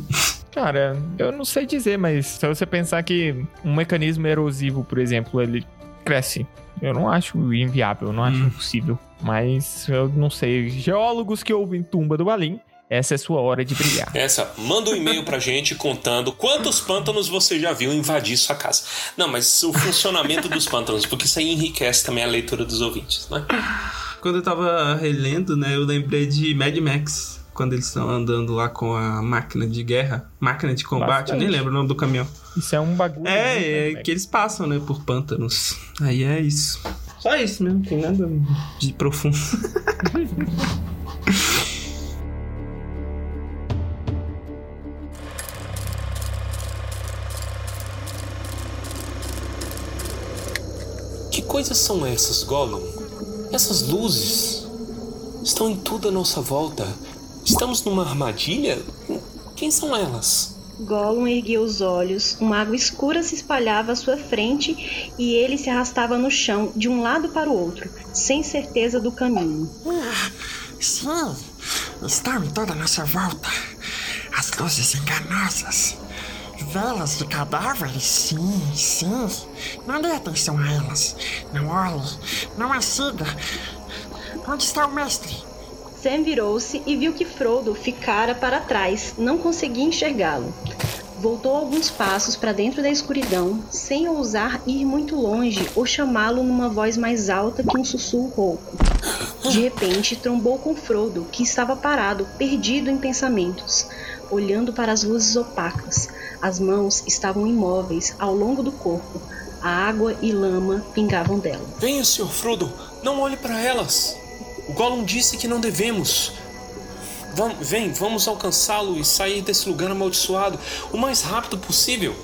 Cara, eu não sei dizer, mas se você pensar que um mecanismo erosivo, por exemplo, ele cresce. Eu não acho inviável, eu não acho Hum. impossível. Mas eu não sei. Geólogos que ouvem Tumba do Balim, essa é sua hora de brilhar. Essa, manda um e-mail pra gente contando quantos pântanos você já viu invadir sua casa. Não, mas o funcionamento dos pântanos, porque isso aí enriquece também a leitura dos ouvintes, né? Quando eu tava relendo, né, eu lembrei de Mad Max. Quando eles estão andando lá com a máquina de guerra, máquina de combate, eu nem Bastante. lembro o nome do caminhão. Isso é um bagulho. É, né, é que eles passam, né, por pântanos. Aí é isso. Só isso mesmo, não tem nada de profundo. coisas são essas, Gollum? Essas luzes estão em tudo à nossa volta. Estamos numa armadilha? Quem são elas? Gollum ergueu os olhos, uma água escura se espalhava à sua frente e ele se arrastava no chão de um lado para o outro, sem certeza do caminho. Sim, estão em toda a nossa volta. As luzes enganosas. Velas de cadáveres, sim, sim. Não dê atenção a elas. Não olhe, não a siga. Onde está o mestre? Sam virou-se e viu que Frodo ficara para trás, não conseguia enxergá-lo. Voltou alguns passos para dentro da escuridão, sem ousar ir muito longe ou chamá-lo numa voz mais alta que um sussurro rouco. De repente, trombou com Frodo, que estava parado, perdido em pensamentos, olhando para as luzes opacas. As mãos estavam imóveis ao longo do corpo. A água e lama pingavam dela. Venha, Sr. Frodo, não olhe para elas. O Gollum disse que não devemos. Vam, vem, vamos alcançá-lo e sair desse lugar amaldiçoado o mais rápido possível.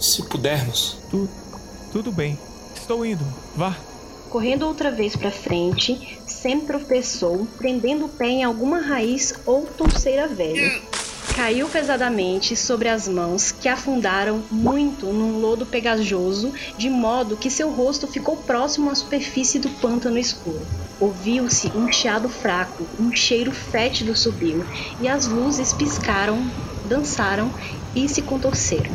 Se pudermos. Tu, tudo bem. Estou indo. Vá. Correndo outra vez para frente, Sam tropeçou, prendendo o pé em alguma raiz ou touceira velha. Caiu pesadamente sobre as mãos, que afundaram muito num lodo pegajoso, de modo que seu rosto ficou próximo à superfície do pântano escuro. Ouviu-se um chiado fraco, um cheiro fétido subiu, e as luzes piscaram, dançaram e se contorceram.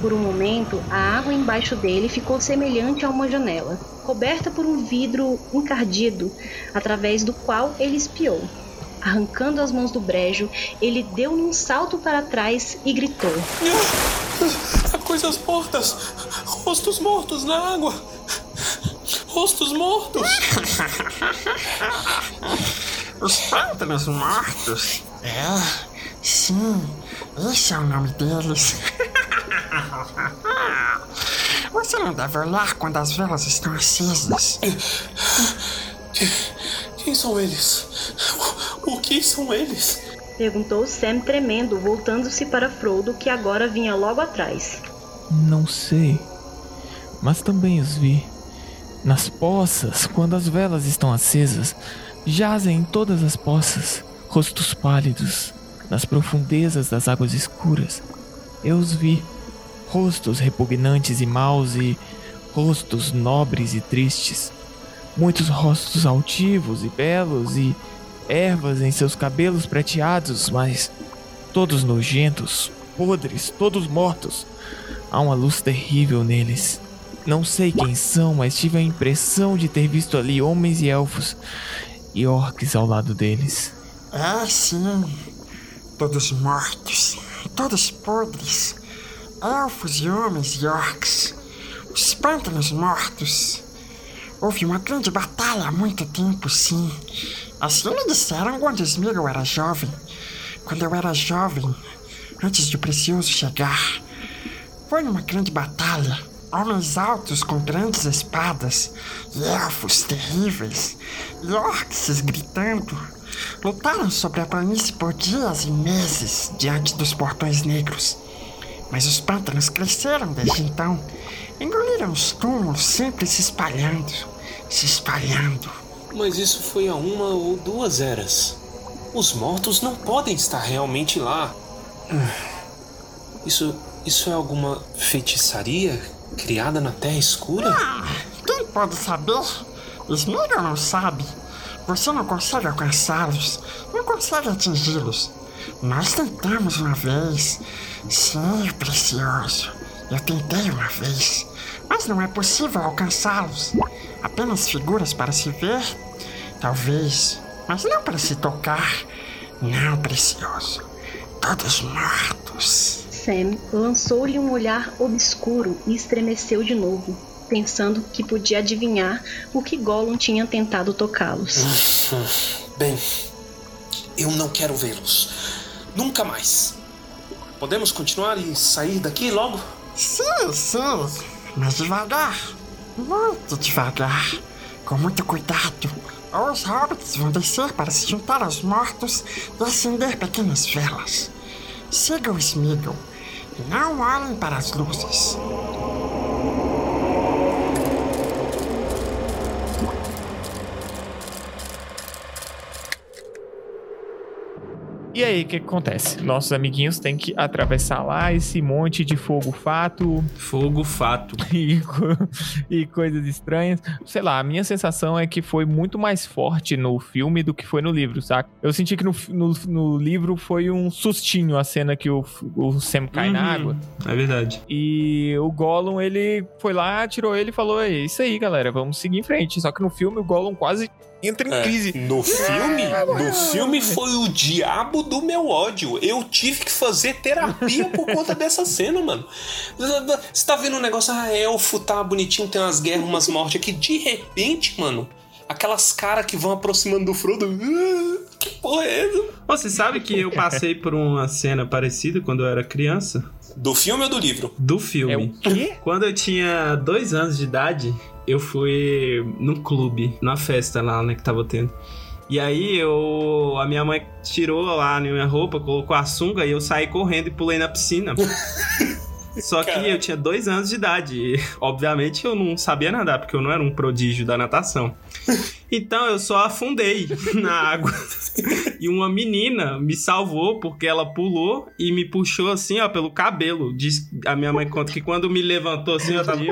Por um momento, a água embaixo dele ficou semelhante a uma janela, coberta por um vidro encardido, através do qual ele espiou. Arrancando as mãos do brejo, ele deu um salto para trás e gritou: Coisas mortas! Rostos mortos na água! Rostos mortos! Os pântanos mortos? É, sim, esse é o nome deles. Você não deve olhar quando as velas estão acesas. Quem são eles? O que são eles? Perguntou Sam tremendo, voltando-se para Frodo, que agora vinha logo atrás. Não sei, mas também os vi. Nas poças, quando as velas estão acesas, jazem em todas as poças, rostos pálidos, nas profundezas das águas escuras. Eu os vi, rostos repugnantes e maus e rostos nobres e tristes. Muitos rostos altivos e belos e ervas em seus cabelos prateados, mas todos nojentos, podres, todos mortos. Há uma luz terrível neles. Não sei quem são, mas tive a impressão de ter visto ali homens e elfos e orques ao lado deles. É, sim. Todos mortos. Todos podres. Elfos e homens e orcs. Os pântanos mortos. Houve uma grande batalha há muito tempo, sim. Assim me disseram quando Smeagol era jovem. Quando eu era jovem, antes de o Precioso chegar. Foi numa grande batalha. Homens altos com grandes espadas, e elfos terríveis, e orcs gritando, lutaram sobre a planície por dias e meses diante dos portões negros. Mas os pântanos cresceram desde então, engoliram os túmulos sempre se espalhando, se espalhando. Mas isso foi há uma ou duas eras. Os mortos não podem estar realmente lá. Isso, isso é alguma feitiçaria criada na Terra Escura? Ah, quem pode saber? Smeagol não sabe. Você não consegue alcançá-los, não consegue atingi-los. Nós tentamos uma vez. Sim, precioso. Eu tentei uma vez, mas não é possível alcançá-los. Apenas figuras para se ver? Talvez, mas não para se tocar. Não, precioso. Todos mortos. Sam lançou-lhe um olhar obscuro e estremeceu de novo, pensando que podia adivinhar o que Gollum tinha tentado tocá-los. Bem, eu não quero vê-los. Nunca mais. Podemos continuar e sair daqui logo? Sim, sim, mas devagar. Muito devagar. Com muito cuidado. Ou os hobbits vão descer para se juntar aos mortos e acender pequenas velas. Sigam Smeagol. Não olhem para as luzes. E aí, o que, que acontece? Nossos amiguinhos têm que atravessar lá esse monte de fogo fato Fogo fato. e, e coisas estranhas. Sei lá, a minha sensação é que foi muito mais forte no filme do que foi no livro, saca? Eu senti que no, no, no livro foi um sustinho a cena que o, o Sam cai na Uhum. água. É verdade. E o Gollum, ele foi lá, tirou ele e falou: É isso aí, galera, vamos seguir em frente. Só que no filme o Gollum quase entra em É, crise. no filme, no filme foi o diabo do meu ódio. Eu tive que fazer terapia por conta dessa cena, mano. Você tá vendo um negócio, ah, elfo tá bonitinho, tem umas guerras, umas mortes aqui. De repente, mano, aquelas caras que vão aproximando do Frodo. "Ah, Que porra é essa? Você sabe que eu passei por uma cena parecida quando eu era criança? Do filme ou do livro? Do filme. É o quê? Quando eu tinha dois anos de idade, eu fui num clube, numa festa lá, né, que tava tendo. E aí eu. A minha mãe tirou lá a minha roupa, colocou a sunga e eu saí correndo e pulei na piscina. Só que Caralho. eu tinha dois anos de idade. E, obviamente eu não sabia nadar, porque eu não era um prodígio da natação. Então eu só afundei na água. E uma menina me salvou porque ela pulou e me puxou assim, ó, pelo cabelo. Diz, a minha mãe conta que quando me levantou assim, eu tava.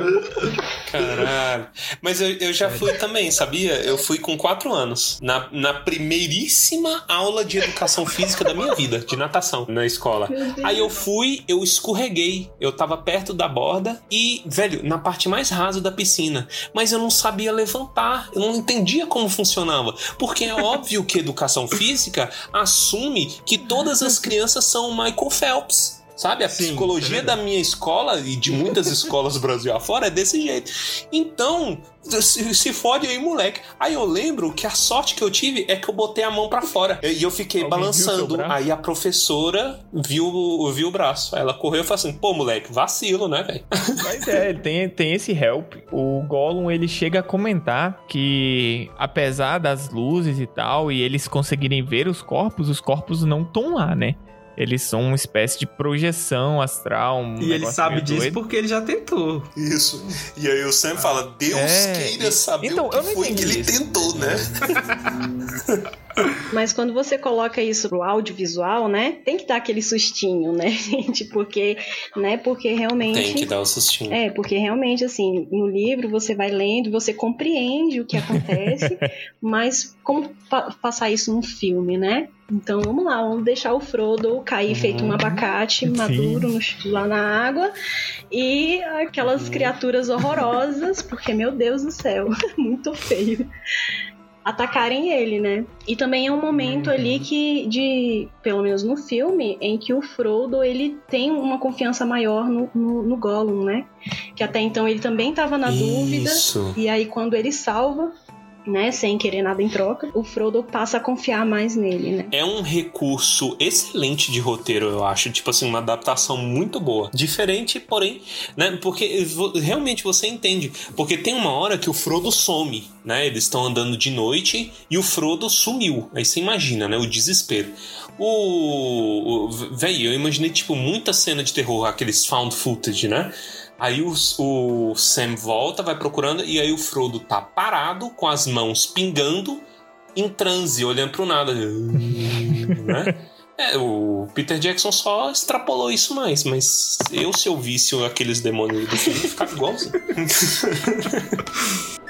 Caralho. Mas eu, eu já fui também, sabia? Eu fui com quatro anos. Na, na primeiríssima aula de educação física da minha vida, de natação, na escola. Aí eu fui, eu escorreguei. Eu tava perto da borda e, velho, na parte mais rasa da piscina. Mas eu não sabia levantar. Eu não entendia como funcionava. Porque é óbvio que educação física assume que todas as crianças são Michael Phelps. Sabe? A Sim, psicologia é da minha escola e de muitas escolas Brasil afora é desse jeito. Então, se, se fode aí, moleque. Aí eu lembro que a sorte que eu tive é que eu botei a mão pra fora. E eu fiquei Alguém balançando. Aí a professora viu, viu o braço. Aí ela correu e falou assim: pô, moleque, vacilo, né, velho? Mas é, tem, tem esse help. O Gollum, ele chega a comentar que, apesar das luzes e tal, e eles conseguirem ver os corpos, os corpos não estão lá, né? Eles são uma espécie de projeção astral. Um E ele sabe disso doido. porque ele já tentou. Isso. E aí o Sam fala: Deus É, queira saber então, o que foi que ele isso. tentou, né? Mas quando você coloca isso pro audiovisual, né? Tem que dar aquele sustinho, né, gente? Porque, né? Porque realmente. Tem que dar o sustinho. É, porque realmente, assim, no livro você vai lendo, você compreende o que acontece, mas como pa- passar isso num filme, né? Então vamos lá, vamos deixar o Frodo cair feito um abacate Sim. maduro no lá na água e aquelas criaturas horrorosas, porque meu Deus do céu, muito feio. Atacarem ele, né? E também é um momento ali que, de, pelo menos no filme, em que o Frodo ele tem uma confiança maior no, no, no Gollum, né? Que até então ele também estava na dúvida. Isso. E aí, quando ele salva, né, sem querer nada em troca, o Frodo passa a confiar mais nele, né? É um recurso excelente de roteiro, eu acho. Tipo assim, uma adaptação muito boa. Diferente, porém, né? Porque realmente você entende. Porque tem uma hora que o Frodo some, né? Eles estão andando de noite e o Frodo sumiu. Aí você imagina, né? O desespero. O. o Véi, eu imaginei, tipo, muita cena de terror, aqueles found footage, né? Aí o, o Sam volta, vai procurando, e aí o Frodo tá parado, com as mãos pingando, em transe, olhando pro nada. né? É, o Peter Jackson só extrapolou isso mais, mas eu, se eu visse aqueles demônios do filme, ficava igualzinho.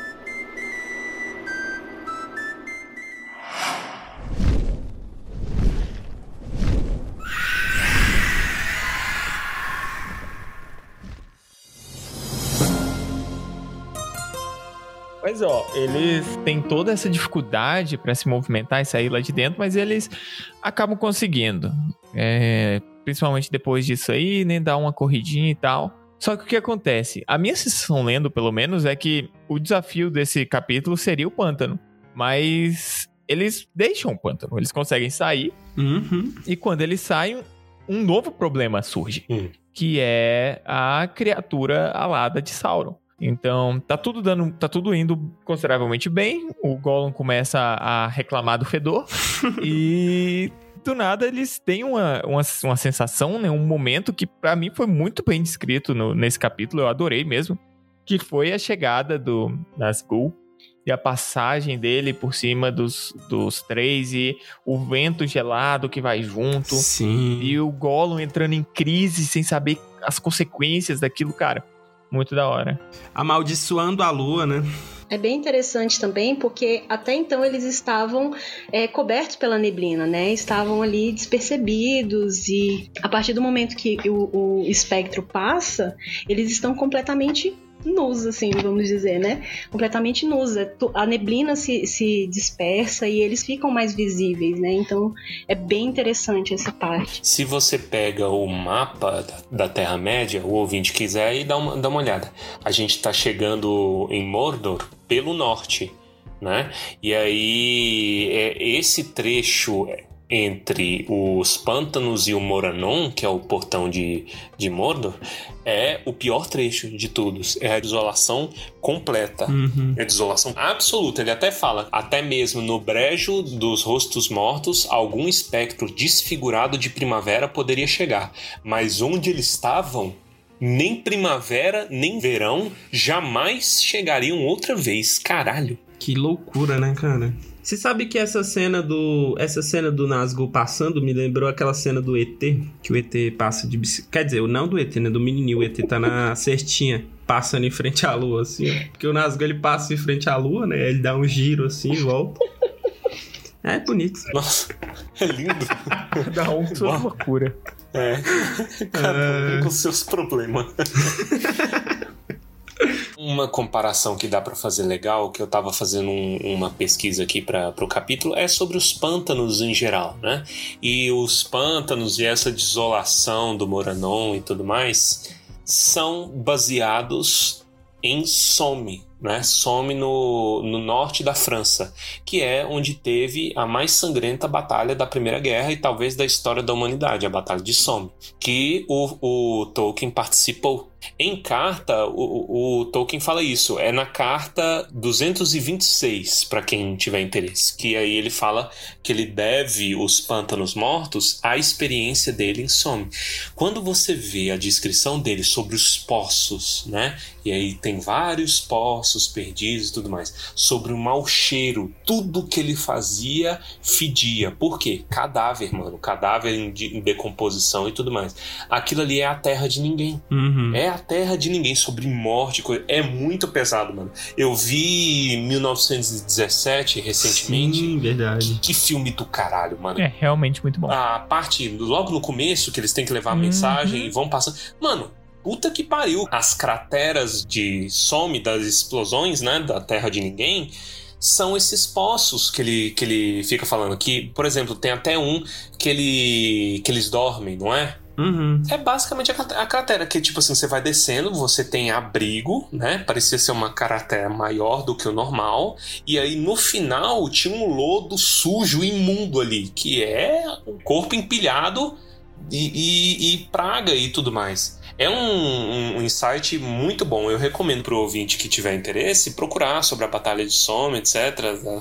Mas ó, eles têm toda essa dificuldade pra se movimentar e sair lá de dentro, mas eles acabam conseguindo. É, principalmente depois disso aí, né? Dar uma corridinha e tal. Só que o que acontece? A minha sensação lendo, pelo menos, é que o desafio desse capítulo seria o pântano. Mas eles deixam o pântano, eles conseguem sair. Uhum. E quando eles saem, um novo problema surge. Hum. Que é a criatura alada de Sauron. Então, tá tudo dando, tá tudo indo consideravelmente bem. O Gollum começa a reclamar do fedor e do nada eles têm uma, uma, uma sensação, né, um momento que pra mim foi muito bem descrito no- nesse capítulo, eu adorei mesmo, que foi a chegada do Nazgûl e a passagem dele por cima dos, dos três e o vento gelado que vai junto. Sim. E o Gollum entrando em crise sem saber as consequências daquilo, cara. Muito da hora. Amaldiçoando a lua, né? É bem interessante também, porque até então eles estavam é, cobertos pela neblina, né? Estavam ali despercebidos e a partir do momento que o, o espectro passa, eles estão completamente nus, assim, vamos dizer, né? Completamente nus. É a neblina se, se dispersa e eles ficam mais visíveis, né? Então é bem interessante essa parte. Se você pega o mapa da Terra-média, o ouvinte quiser, e dá uma, dá uma olhada. A gente tá chegando em Mordor pelo norte, né? E aí, é, esse trecho entre os pântanos e o Moranon, que é o portão de, de Mordor, é o pior trecho de todos. É a desolação completa. Uhum. É a desolação absoluta. Ele até fala, até mesmo no brejo dos rostos mortos, algum espectro desfigurado de primavera poderia chegar. Mas onde eles estavam, nem primavera, nem verão jamais chegariam outra vez. Caralho. Que loucura, né, cara? Você sabe que essa cena do essa cena do Nazgûl passando me lembrou aquela cena do ET, que o ET passa de bicicleta. Quer dizer, não do ET, né, do menininho, o ET tá na cestinha, passando em frente à lua assim, ó. Porque o Nazgûl ele passa em frente à lua, né? Ele dá um giro assim e volta. É bonito. Nossa, é lindo. Dá um sua loucura. É. Cada um com seus problemas. Uma comparação que dá para fazer legal, que eu tava fazendo um, uma pesquisa aqui para o capítulo, é sobre os pântanos em geral, né? E os pântanos e essa desolação do Moranon e tudo mais são baseados em Somme, né? Somme no, no norte da França, que é onde teve a mais sangrenta batalha da Primeira Guerra e talvez da história da humanidade, a Batalha de Somme, que o, o Tolkien participou. Em carta, o, o, Tolkien fala isso. É na carta 226, para quem tiver interesse. Que aí ele fala que ele deve os pântanos mortos à experiência dele em Somme. Quando você vê a descrição dele sobre os poços, né? E aí tem vários poços perdidos e tudo mais. Sobre o mau cheiro. Tudo que ele fazia fedia. Por quê? Cadáver, mano. Cadáver em, de, em decomposição e tudo mais. Aquilo ali é a terra de ninguém. Uhum. É a terra de ninguém, sobre morte, coisa. É muito pesado, mano. Eu vi 1917 recentemente. Sim, verdade. Que filme do caralho, mano. É realmente muito bom. A parte, logo no começo, que eles têm que levar a mensagem e vão passando. Mano, puta que pariu. As crateras de some das explosões, né? Da terra de ninguém são esses poços que ele, que ele fica falando. Que, por exemplo, tem até um que, ele, que eles dormem, não é? Uhum. É basicamente a, cratera, que tipo assim, você vai descendo, você tem abrigo, né? Parecia ser uma cratera maior do que o normal. E aí no final tinha um lodo sujo, imundo ali, que é um corpo empilhado e, e, e praga e tudo mais. É um, um, insight muito bom. Eu recomendo para o ouvinte que tiver interesse procurar sobre a Batalha de Somme, etc.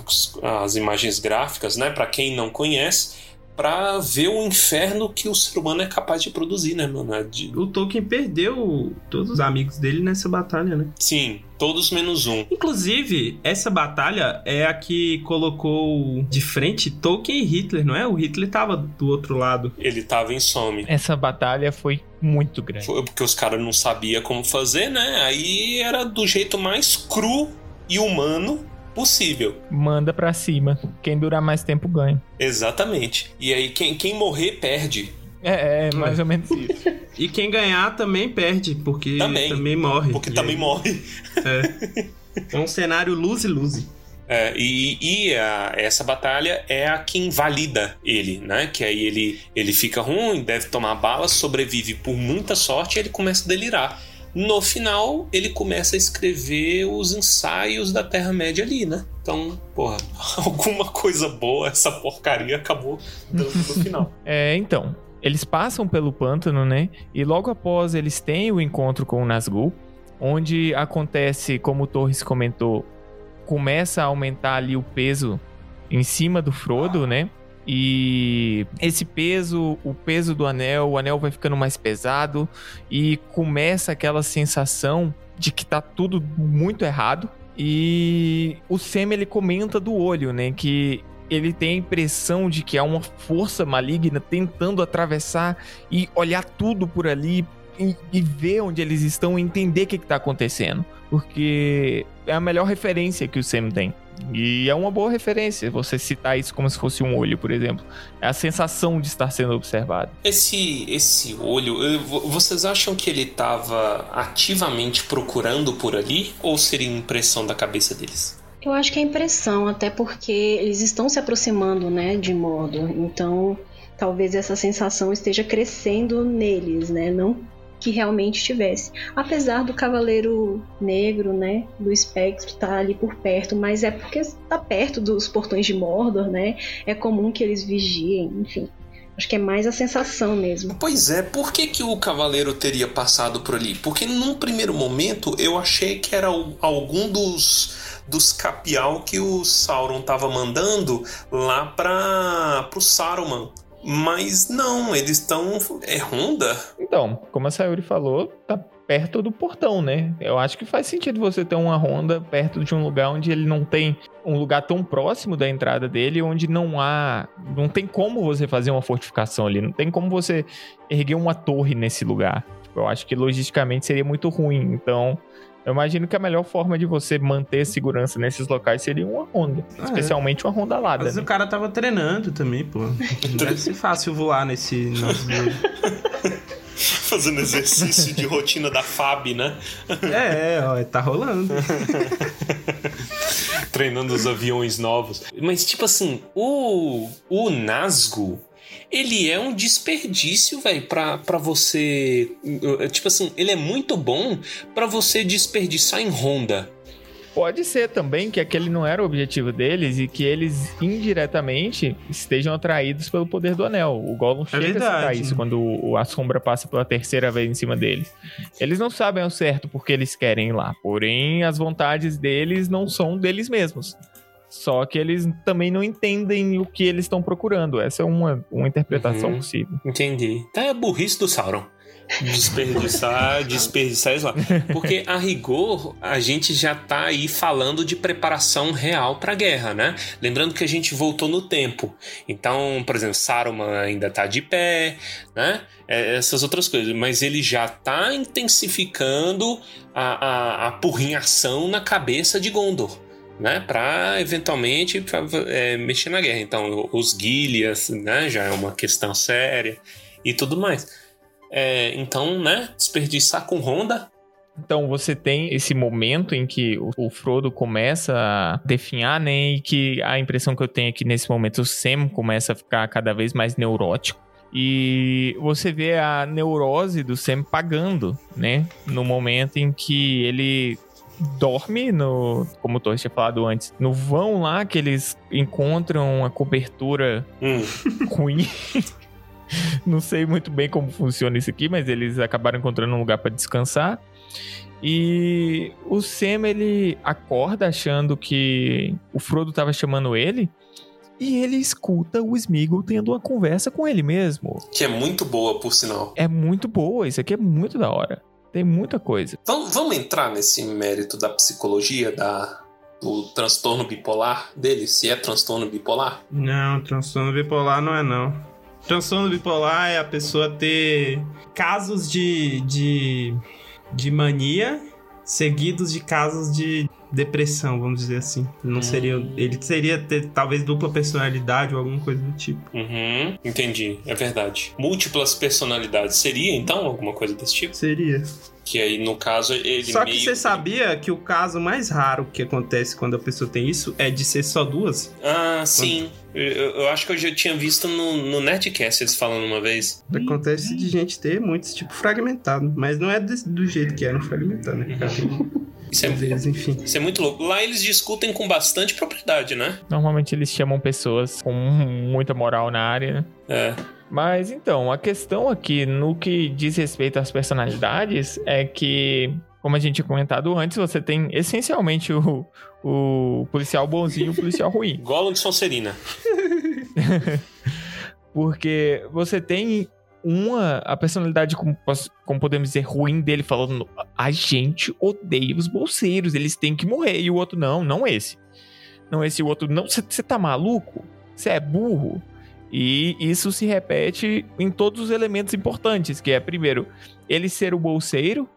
As, as imagens gráficas, né? Para quem não conhece para ver o inferno que o ser humano é capaz de produzir, né, mano? De... O Tolkien perdeu todos os amigos dele nessa batalha, né? Sim, todos menos um. Inclusive, essa batalha é a que colocou de frente Tolkien e Hitler, não é? O Hitler tava do outro lado. Ele tava em some. Essa batalha foi muito grande. Foi porque os caras não sabiam como fazer, né? Aí era do jeito mais cru e humano possível. Manda pra cima. Quem durar mais tempo ganha. Exatamente. E aí quem, quem morrer perde. É, é mais ou menos isso. E quem ganhar também perde, porque Também. também, morre. Porque E também aí- morre. É. É um cenário lose-lose. É, e e a- essa batalha é a que invalida ele, né? Que aí ele, ele fica ruim, deve tomar bala, sobrevive por muita sorte e ele começa a delirar. No final, ele começa a escrever os ensaios da Terra-média ali, né? Então, porra, alguma coisa boa essa porcaria acabou dando no final. É, então, eles passam pelo pântano, né? E logo após eles têm o encontro com o Nazgûl, onde acontece, como o Torres comentou, começa a aumentar ali o peso em cima do Frodo, né? E esse peso, o peso do anel, o anel vai ficando mais pesado e começa aquela sensação de que tá tudo muito errado, E o Sam ele comenta do olho, né? Que ele tem a impressão de que há uma força maligna tentando atravessar e olhar tudo por ali e, e ver onde eles estão e entender o que está acontecendo. Porque é a melhor referência que o Sam tem. E é uma boa referência você citar isso como se fosse um olho, por exemplo. É a sensação de estar sendo observado. Esse, esse olho, vo- vocês acham que ele estava ativamente procurando por ali? Ou seria impressão da cabeça deles? Eu acho que é impressão, até porque eles estão se aproximando, né, de Mordor. Então, talvez essa sensação esteja crescendo neles, né? Não que realmente tivesse. Apesar do Cavaleiro Negro, né, do espectro estar ali por perto, mas é porque está perto dos portões de Mordor, né? É comum que eles vigiem, enfim. Acho que é mais a sensação mesmo. Pois é, por que, que o cavaleiro teria passado por ali? Porque num primeiro momento eu achei que era o- algum dos, dos capial que o Sauron tava mandando lá para pro Saruman. Mas não, eles estão. É Honda? Então, como a Sayuri falou, tá perto do portão, né? Eu acho que faz sentido você ter uma ronda perto de um lugar onde ele não tem um lugar tão próximo da entrada dele, onde não há, não tem como você fazer uma fortificação ali, não tem como você erguer uma torre nesse lugar. Tipo, eu acho que logisticamente seria muito ruim. Então, eu imagino que a melhor forma de você manter segurança nesses locais seria uma ronda, Ah, é. especialmente uma ronda alada. vezes né? o cara tava treinando também, pô. Deve ser fácil voar nesse nosso. Fazendo exercício de rotina da FAB, né? É, é, ó, tá rolando. Treinando os aviões novos. Mas, tipo assim, o, o Nazgûl, ele é um desperdício, velho, pra, pra você. uh, Tipo assim, ele é muito bom pra você desperdiçar em Honda. Pode ser também que aquele não era o objetivo deles e que eles indiretamente estejam atraídos pelo poder do anel. O Gollum chega a citar É verdade. isso quando a sombra passa pela terceira vez em cima deles. Eles não sabem ao certo porque eles querem ir lá, porém as vontades deles não são deles mesmos. Só que eles também não entendem o que eles estão procurando. Essa é uma, uma interpretação Uhum. possível. Entendi. Tá é a burrice do Sauron. Desperdiçar, desperdiçar isso lá. Porque a rigor, a gente já tá aí falando de preparação real pra guerra, né? Lembrando que a gente voltou no tempo. Então, por exemplo, Saruman ainda tá de pé, né? É, Essas outras coisas. Mas ele já tá intensificando a, a, a porrinhação na cabeça de Gondor. Né, para eventualmente pra, é, mexer na guerra. Então, os Gilias, né, já é uma questão séria e tudo mais. É, então, né, desperdiçar com Honda. Então você tem esse momento em que o, o Frodo começa a definhar, né? E que a impressão que eu tenho é que nesse momento o Sam começa a ficar cada vez mais neurótico. E você vê a neurose do Sam pagando, né? No momento em que ele dorme no, como o Torres tinha falado antes, no vão lá que eles encontram a cobertura Hum, ruim. Não sei muito bem como funciona isso aqui, mas eles acabaram encontrando um lugar para descansar. E o Sam ele acorda achando que o Frodo estava chamando ele. E ele escuta o Smeagol tendo uma conversa com ele mesmo. que é muito boa, por sinal. É muito boa, isso aqui é muito da hora. Tem muita coisa. Vamos, vamos entrar nesse mérito da psicologia, da, do transtorno bipolar dele, se é transtorno bipolar? Não, transtorno bipolar não é não. Transtorno bipolar é a pessoa ter casos de, de, de mania seguidos de casos de depressão, vamos dizer assim. Não seria. Ele seria ter talvez dupla personalidade ou alguma coisa do tipo. Uhum, entendi, é verdade. Múltiplas personalidades seria então alguma coisa desse tipo? Seria. Que aí, no caso, ele Só que meio você sabia que o caso mais raro que acontece quando a pessoa tem isso é de ser só duas? Ah, sim. Eu, eu acho que eu já tinha visto no, no Nerdcast eles falando uma vez. Acontece de gente ter muitos, tipo, fragmentado. Mas não é desse- do jeito que é no fragmentado, né? Tem Isso é, vezes, enfim. isso é muito louco. Lá eles discutem com bastante propriedade, né? Normalmente eles chamam pessoas com muita moral na área, né? É. Mas então, a questão aqui no que diz respeito às personalidades é que, como a gente tinha comentado antes, você tem essencialmente o, o policial bonzinho e o policial ruim. Gollum de Sonserina. Porque você tem uma, a personalidade, como, como podemos dizer, ruim dele, falando: a gente odeia os bolseiros, eles têm que morrer. E o outro, não, não esse. Não esse, o outro, não, você tá maluco? Você é burro? E isso se repete em todos os elementos importantes, que é, primeiro, ele ser o bolseiro,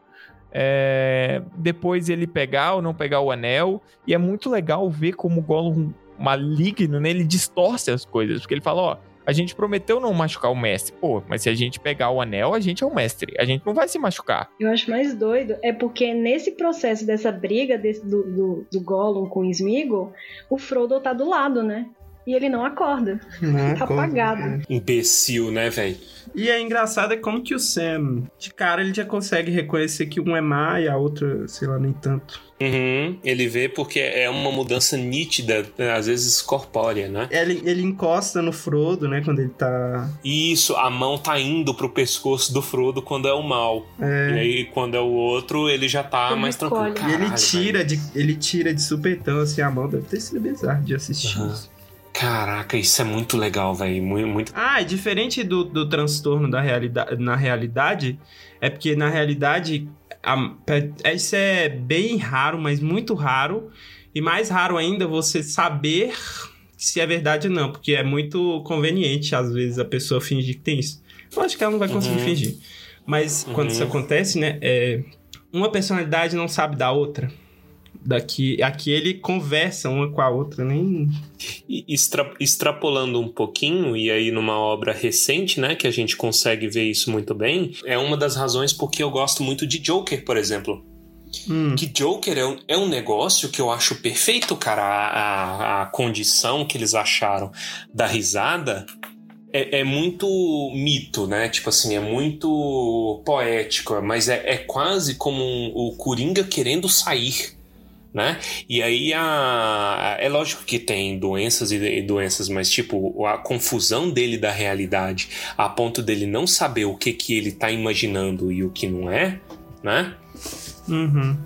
é, depois ele pegar ou não pegar o anel, e é muito legal ver como o Gollum maligno, né, ele distorce as coisas, porque ele fala, ó, a gente prometeu não machucar o mestre, pô, mas se a gente pegar o anel, a gente é o mestre, a gente não vai se machucar. Eu acho mais doido é porque nesse processo dessa briga desse- do, do, do Gollum com o Smeagol, o Frodo tá do lado, né? E ele não acorda. Não, Tá apagado. Imbecil, né, velho? E é engraçado é como que o Sam, de cara, ele já consegue reconhecer que um é má e a outra, sei lá, nem tanto. Uhum, ele vê porque é uma mudança nítida, né, às vezes corpórea, né? Ele, ele encosta no Frodo, né, quando ele tá... Isso, a mão tá indo pro pescoço do Frodo quando é o mal. É, E aí, quando é o outro, ele já tá Ele mais tranquilo. recolhe. e ele Caralho, tira, de, ele tira de supetão, assim, a mão. Deve ter sido bizarro de assistir Aham. isso. Caraca, isso é muito legal, velho. Muito. Ah, e diferente do, do transtorno da realidade, na realidade, é porque na realidade a- é- isso é bem raro, mas muito raro. E mais raro ainda você saber se é verdade ou não, porque é muito conveniente, às vezes, a pessoa fingir que tem isso. Eu acho que ela não vai conseguir Uhum. fingir. Mas quando Uhum. isso acontece, né? é, uma personalidade não sabe da outra. Daqui, aqui ele conversa uma com a outra, nem. Extra- extrapolando um pouquinho, e aí numa obra recente, né, que a gente consegue ver isso muito bem, é uma das razões porque eu gosto muito de Joker, por exemplo. Hum, Que Joker é um, é um negócio que eu acho perfeito, cara. A, a, a condição que eles acharam da risada é, é muito mito, né? Tipo assim, é muito poético, mas é, é quase como um- o Coringa querendo sair. Né? E aí a, é lógico que tem doenças e, doenças, mas tipo a confusão dele da realidade, a ponto dele não saber o que que ele tá imaginando e o que não é, né? uhum.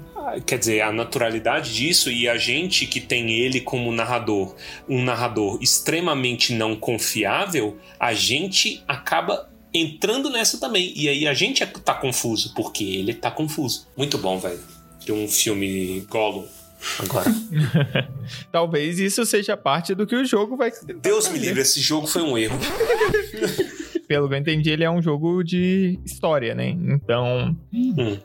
Quer dizer, a naturalidade disso e a gente que tem ele como narrador, um narrador extremamente não confiável, a gente acaba entrando nessa também. E aí a gente é- tá confuso, porque ele tá confuso. Muito bom, velho. De um filme Gollum agora. Talvez isso seja parte do que o jogo vai. Deus me livre, esse jogo foi um erro. Pelo que eu entendi, ele é um jogo de história, né? Então. Hum.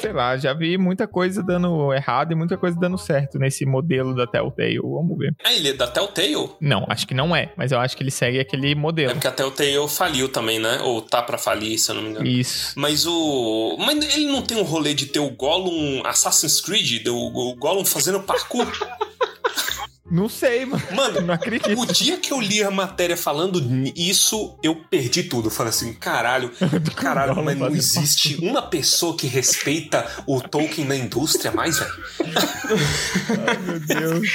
Sei lá, já vi muita coisa dando errado e muita coisa dando certo nesse modelo da Telltale. Vamos ver. Ah, ele é da Telltale? Não, acho que não é, mas eu acho que ele segue aquele É modelo. porque a Telltale faliu também, né? Ou tá pra falir, se eu não me engano. Isso. Mas o. Mas ele não tem um rolê de ter o Gollum Assassin's Creed, o Gollum fazendo parkour? Não sei, mano. Mano, Não acredito. o dia que eu li a matéria falando isso, eu perdi tudo. Eu falei assim, caralho, caralho, Gollum mas não existe uma pessoa que respeita o Tolkien na indústria mais, velho. Meu Deus.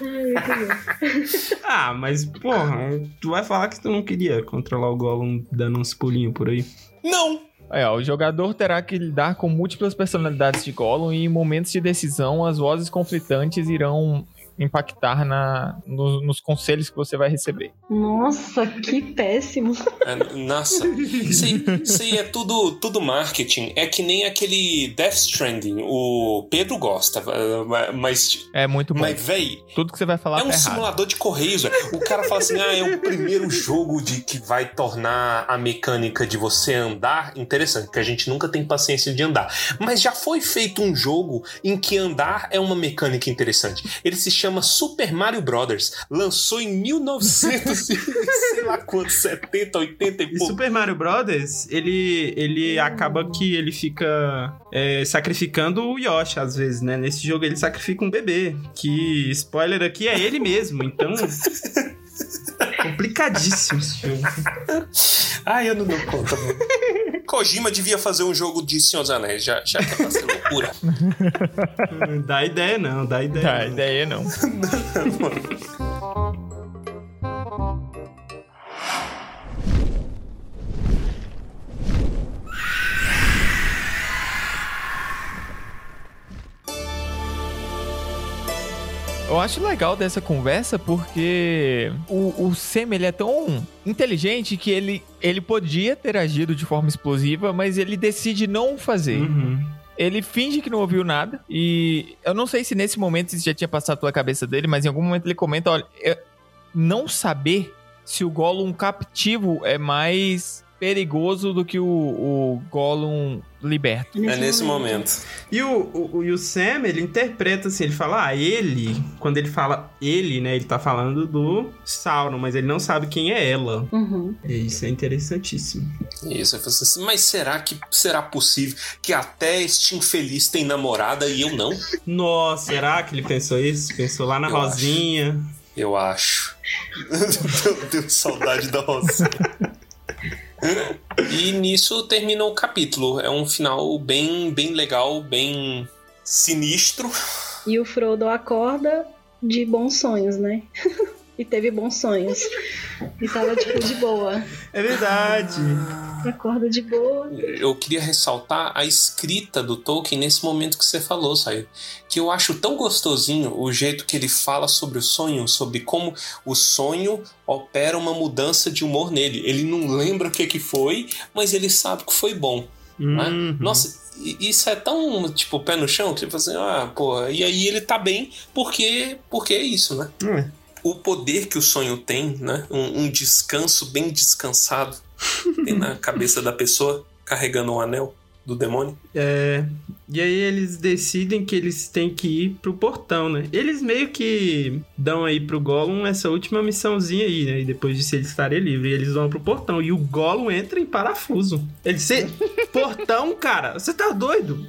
Ah, mas, porra, tu vai falar que tu não queria controlar o Gollum dando uns pulinhos por aí. Não! É, ó, o jogador terá que lidar com múltiplas personalidades de Gollum e em momentos de decisão as vozes conflitantes irão impactar na, no- nos conselhos que você vai receber. Nossa, que péssimo. É, nossa, isso aí, isso aí é tudo, tudo marketing. É que nem aquele Death Stranding. O Pedro gosta, mas, É muito bom. mas véi, Tudo que você vai falar É um tá errado. simulador de correios. O cara fala assim: ah, é o primeiro jogo de que vai tornar a mecânica de você andar interessante, porque a gente nunca tem paciência de andar. Mas já foi feito um jogo em que andar é uma mecânica interessante. Ele se chama Super Mario Brothers. Lançou em 1900 e sei lá quanto, 70, 80 e E pouco. Super Mario Brothers, ele, ele acaba que ele fica é, sacrificando o Yoshi às vezes, né? Nesse jogo ele sacrifica um bebê, que, spoiler aqui, é ele mesmo, então... complicadíssimo esse jogo. Ai, eu não dou conta, mano. Kojima devia fazer um jogo de Senhor dos Anéis, já, já que tá sendo loucura. Dá ideia não, dá ideia Tá, não. ideia não. Eu acho legal dessa conversa porque o, o Sam ele é tão inteligente que ele, ele podia ter agido de forma explosiva, mas ele decide não fazer. Uhum. Ele finge que não ouviu nada e eu não sei se nesse momento isso já tinha passado pela cabeça dele, mas em algum momento ele comenta, olha, não saber se o Gollum captivo é mais perigoso do que o, o Gollum liberto. É nesse momento. E o, o, e o Sam, ele interpreta assim, ele fala, ah, ele, quando ele fala ele, né, ele tá falando do Sauron, mas ele não sabe quem é ela. Uhum. E isso é interessantíssimo. Isso, eu falei assim, mas será que será possível que até este infeliz tem namorada e eu não? Nossa, será que ele pensou isso? Pensou lá na Eu Rosinha. Eu acho. Meu Deus, saudade da Rosinha. E nisso termina o capítulo. É um final bem, bem legal, bem sinistro. E o Frodo acorda de bons sonhos, né? e teve bons sonhos. E tava, tipo, de boa. É verdade. Acorda de boa. Eu queria ressaltar a escrita do Tolkien nesse momento que você falou, Sair. Que eu acho tão gostosinho o jeito que ele fala sobre o sonho, sobre como o sonho opera uma mudança de humor nele. Ele não lembra o que, que foi, mas ele sabe que foi bom. né? Uhum. Nossa, i- isso é tão, tipo, pé no chão, que tipo assim, ah, porra, e aí ele tá bem porque, porque é isso, né? É. O poder que o sonho tem, né? Um, um descanso bem descansado tem na cabeça da pessoa carregando um anel do demônio. É, e aí eles decidem que eles têm que ir pro portão, né? Eles meio que dão aí pro Gollum essa última missãozinha aí, né? E depois disso eles estarem livres. Eles vão pro portão. E o Gollum entra em parafuso. Ele disse, portão, cara, você tá doido?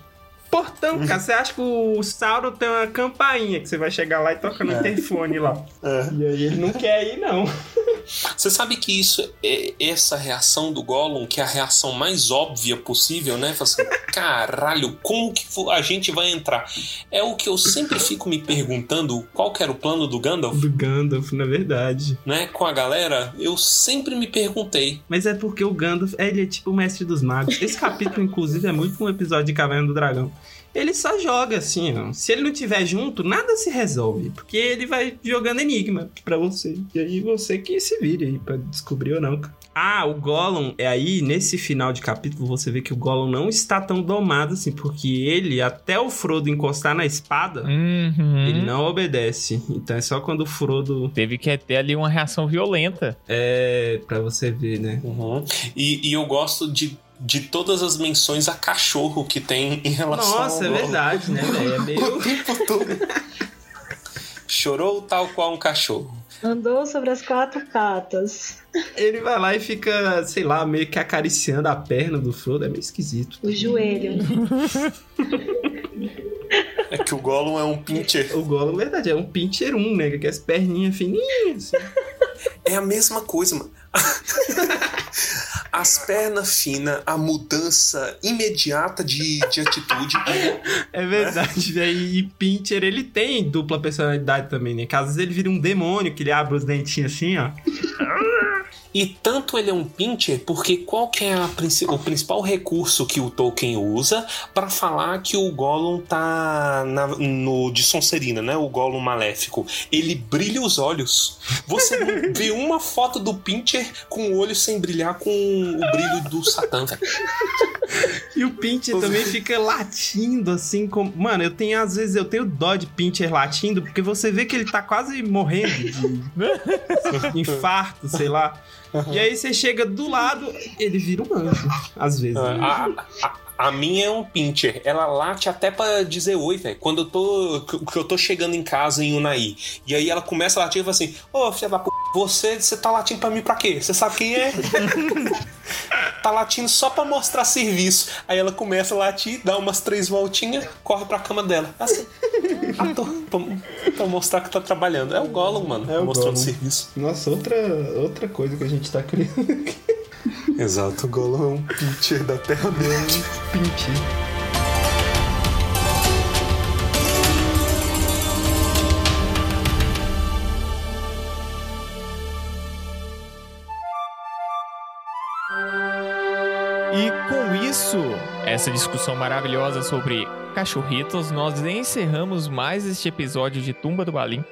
Portão, cara. Você acha que o Sauron tem uma campainha que você vai chegar lá e toca no interfone lá. E aí ele não quer ir, não. Você sabe que isso é essa reação do Gollum, que é a reação mais óbvia possível, né? Fala assim, caralho, como que a gente vai entrar? É o que eu sempre fico me perguntando, qual que era o plano do Gandalf, Do Gandalf, na verdade. né? Com a galera, eu sempre me perguntei. Mas é porque o Gandalf, ele é tipo o mestre dos magos. Esse capítulo, inclusive, é muito um episódio de Caverna do Dragão. Ele só joga assim, ó. Se ele não tiver junto, nada se resolve. Porque ele vai jogando enigma pra você. E aí você que se vire aí pra descobrir ou não. Ah, o Gollum, é aí, nesse final de capítulo, você vê que o Gollum não está tão domado assim, porque ele, até o Frodo encostar na espada, Uhum. ele não obedece. Então é só quando o Frodo Teve que ter ali uma reação violenta. é. pra você ver, né? E, e eu gosto de, de todas as menções a cachorro que tem em relação Nossa, é ao Gollum. verdade, né, velho? É meio. O tempo todo. Chorou tal qual um cachorro. Andou sobre as quatro patas. Ele vai lá e fica, sei lá, meio que acariciando a perna do Frodo. É meio esquisito. O joelho. É que o Gollum é um pincher. O Gollum, na verdade, é um pincher 1, né? Que é as perninhas fininhas. assim. É a mesma coisa, mano. As pernas finas, a mudança imediata de, de atitude. É verdade, velho. E Pincher, ele tem dupla personalidade também, né? Que às vezes ele vira um demônio, que ele abre os dentinhos assim, ó. E tanto ele é um pincher, porque qual que é a o principal recurso que o Tolkien usa pra falar que o Gollum tá na- no de Sonserina, né? O Gollum maléfico. Ele brilha os olhos. Você vê uma foto do pincher com o olho sem brilhar com o brilho do Satã, velho. E o Pincher também fica latindo, assim, como... Mano, eu tenho, às vezes, eu tenho dó de Pincher latindo, porque você vê que ele tá quase morrendo de infarto, sei lá. E aí você chega do lado, ele vira um anjo, às vezes. né? A, minha é um pincher. Ela late até pra dizer oi, velho. Quando eu tô. Que eu tô chegando em casa em Unai. E aí ela começa a latir e fala assim: Ô, filha da p, você, você tá latindo pra mim pra quê? Você sabe quem é? tá latindo só pra mostrar serviço. Aí ela começa a latir, dá umas três voltinhas, corre pra cama dela. Assim. Ah, pra, pra mostrar que tá trabalhando. É o Gollum, mano. É o mostrando Gollum. serviço. Nossa, outra, outra coisa que a gente tá criando aqui. Exato, o Gollum é um pincher da terra mesmo. Pincher. E com isso, essa discussão maravilhosa sobre cachorritos, nós encerramos mais este episódio de Tumba do Balim.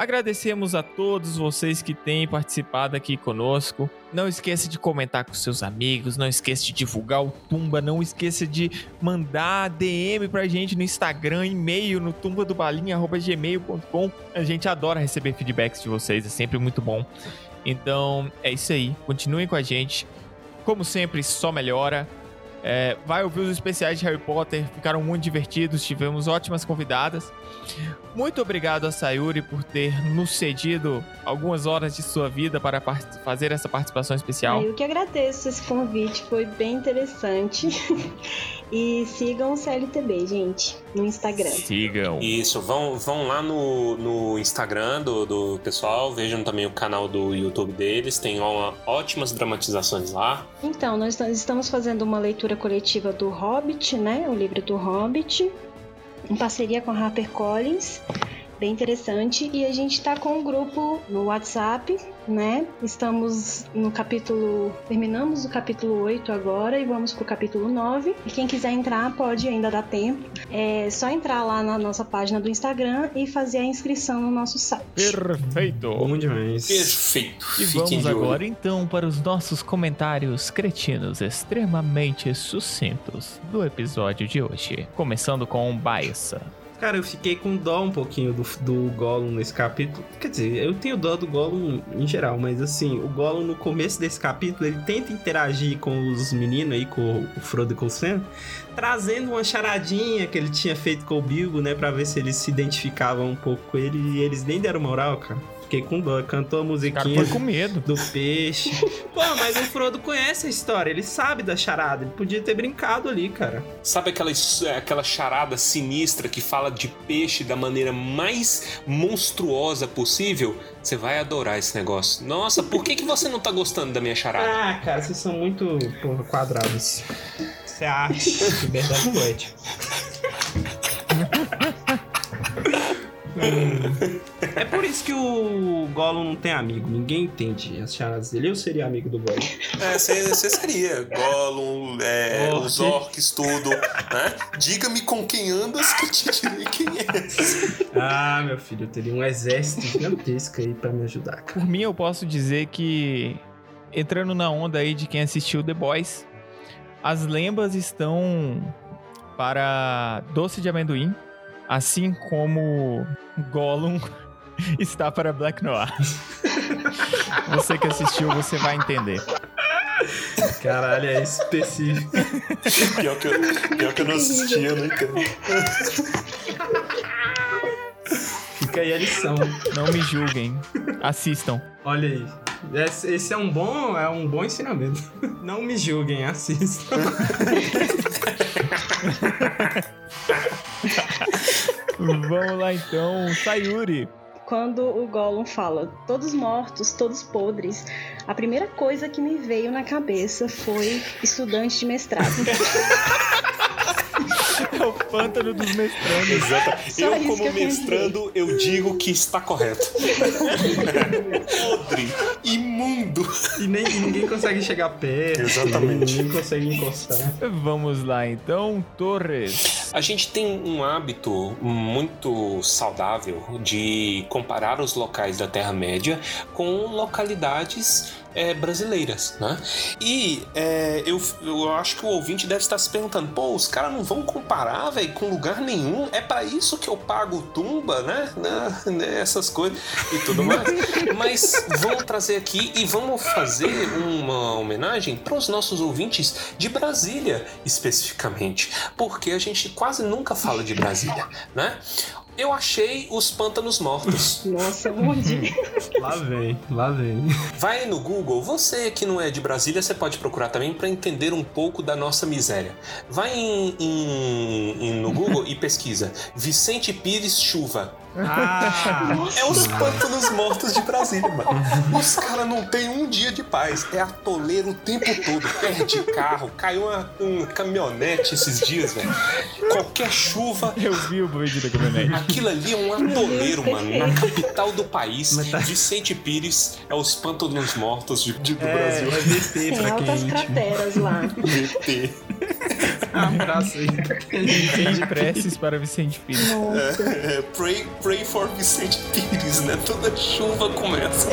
Agradecemos a todos vocês que têm participado aqui conosco. Não esqueça de comentar com seus amigos, não esqueça de divulgar o Tumba, não esqueça de mandar DM pra gente no Instagram, e-mail no tumbadobalim@gmail.com. A gente adora receber feedbacks de vocês, é sempre muito bom. Então, é isso aí. Continuem com a gente. Como sempre, só melhora. É, vai ouvir os especiais de Harry Potter, ficaram muito divertidos, tivemos ótimas convidadas. Muito obrigado a Sayuri por ter nos cedido algumas horas de sua vida para fazer essa participação especial. Eu que agradeço esse convite, foi bem interessante. e sigam o CLTB, gente, no Instagram. Sigam. Isso, vão, vão lá no, no Instagram do, do pessoal, vejam também o canal do YouTube deles, tem ó- ótimas dramatizações lá. Então, nós estamos fazendo uma leitura coletiva do Hobbit, né? O livro do Hobbit, em parceria com a HarperCollins. Bem interessante. E a gente tá com um grupo no WhatsApp, né? Estamos no capítulo. Terminamos o capítulo 8 agora e vamos pro capítulo 9. E quem quiser entrar, pode, ainda dá tempo. É só entrar lá na nossa página do Instagram e fazer a inscrição no nosso site. Perfeito. Bom demais. Perfeito. E Fiquem vamos agora então para os nossos comentários cretinos extremamente sucintos do episódio de hoje. Começando com Baissa. Cara, eu fiquei com dó um pouquinho do, do Gollum nesse capítulo. Quer dizer, eu tenho dó do Gollum em geral, mas assim, o Gollum no começo desse capítulo, ele tenta interagir com os meninos aí, com o Frodo e com o Sam, trazendo uma charadinha que ele tinha feito com o Bilbo, né, pra ver se eles se identificavam um pouco com ele, e eles nem deram moral, cara. Fiquei com dó, cantou a musiquinha com medo. do peixe. Pô, mas o Frodo conhece a história, ele sabe da charada, ele podia ter brincado ali, cara. Sabe aquela, his- aquela charada sinistra que fala de peixe da maneira mais monstruosa possível? Você vai adorar esse negócio. Nossa, por que, que você não tá gostando da minha charada? Ah, cara, vocês são muito, porra, quadrados. Isso é arte, liberdade poética. É por isso que o Gollum não tem amigo. Ninguém entende as charadas dele. Eu seria amigo do Gollum. É, você seria Gollum, é, Orc. os orcs, tudo, né? Diga-me com quem andas que eu te direi quem é. Ah, meu filho, eu teria um exército gigantesco aí pra me ajudar, cara. Por mim, eu posso dizer que, entrando na onda aí de quem assistiu The Boys, as lembas estão para Doce de Amendoim, assim como Gollum está para Black Noir. Você que assistiu, você vai entender. Caralho, é específico. Pior que eu, pior que eu não assistia, né, cara? Fica aí a lição. Não me julguem. Assistam. Olha aí. Esse esse é um bom, é um bom ensinamento. Não me julguem, assistam. Vamos lá então, Sayuri. Quando o Gollum fala todos mortos, todos podres, a primeira coisa que me veio na cabeça foi estudante de mestrado. É o pântano dos mestrandos. Exato. Só Eu, como eu mestrando, eu digo que está correto. Podre, imundo. E nem, ninguém consegue chegar perto. Exatamente. Ninguém consegue encostar. Vamos lá então, Torres. A gente tem um hábito muito saudável de comparar os locais da Terra-média com localidades é, brasileiras, né? E é, eu, eu acho que o ouvinte deve estar se perguntando: pô, os caras não vão comparar, velho, com lugar nenhum? É para isso que eu pago tumba, né? né? né? Essas coisas e tudo mais. Mas vamos trazer aqui e vamos fazer uma homenagem para os nossos ouvintes de Brasília, especificamente, porque a gente quase nunca fala de Brasília, né? Eu achei os pântanos mortos. Nossa, mordi. Lá vem, lá vem. Vai no Google, você que não é de Brasília, você pode procurar também para entender um pouco da nossa miséria. Vai em- em- em- no Google e pesquisa Vicente Pires Chuva. Ah, É os pântanos mortos de Brasília, mano. Os caras não têm um dia de paz. É atoleiro o tempo todo. Perde carro. Caiu uma, um caminhonete esses dias, velho. Qualquer chuva. Eu vi o vídeo da caminhonete. Aquilo ali é um atoleiro, mano. Na capital do país. Tá- Vicente Pires é os pântanos mortos de, de- do é, Brasil. é VT Tem pra quem é altas íntimo. crateras lá. VT. Abraço aí. Sem preces para Vicente Pires. É, pray, pray for Vicente Pires, né? Toda chuva começa.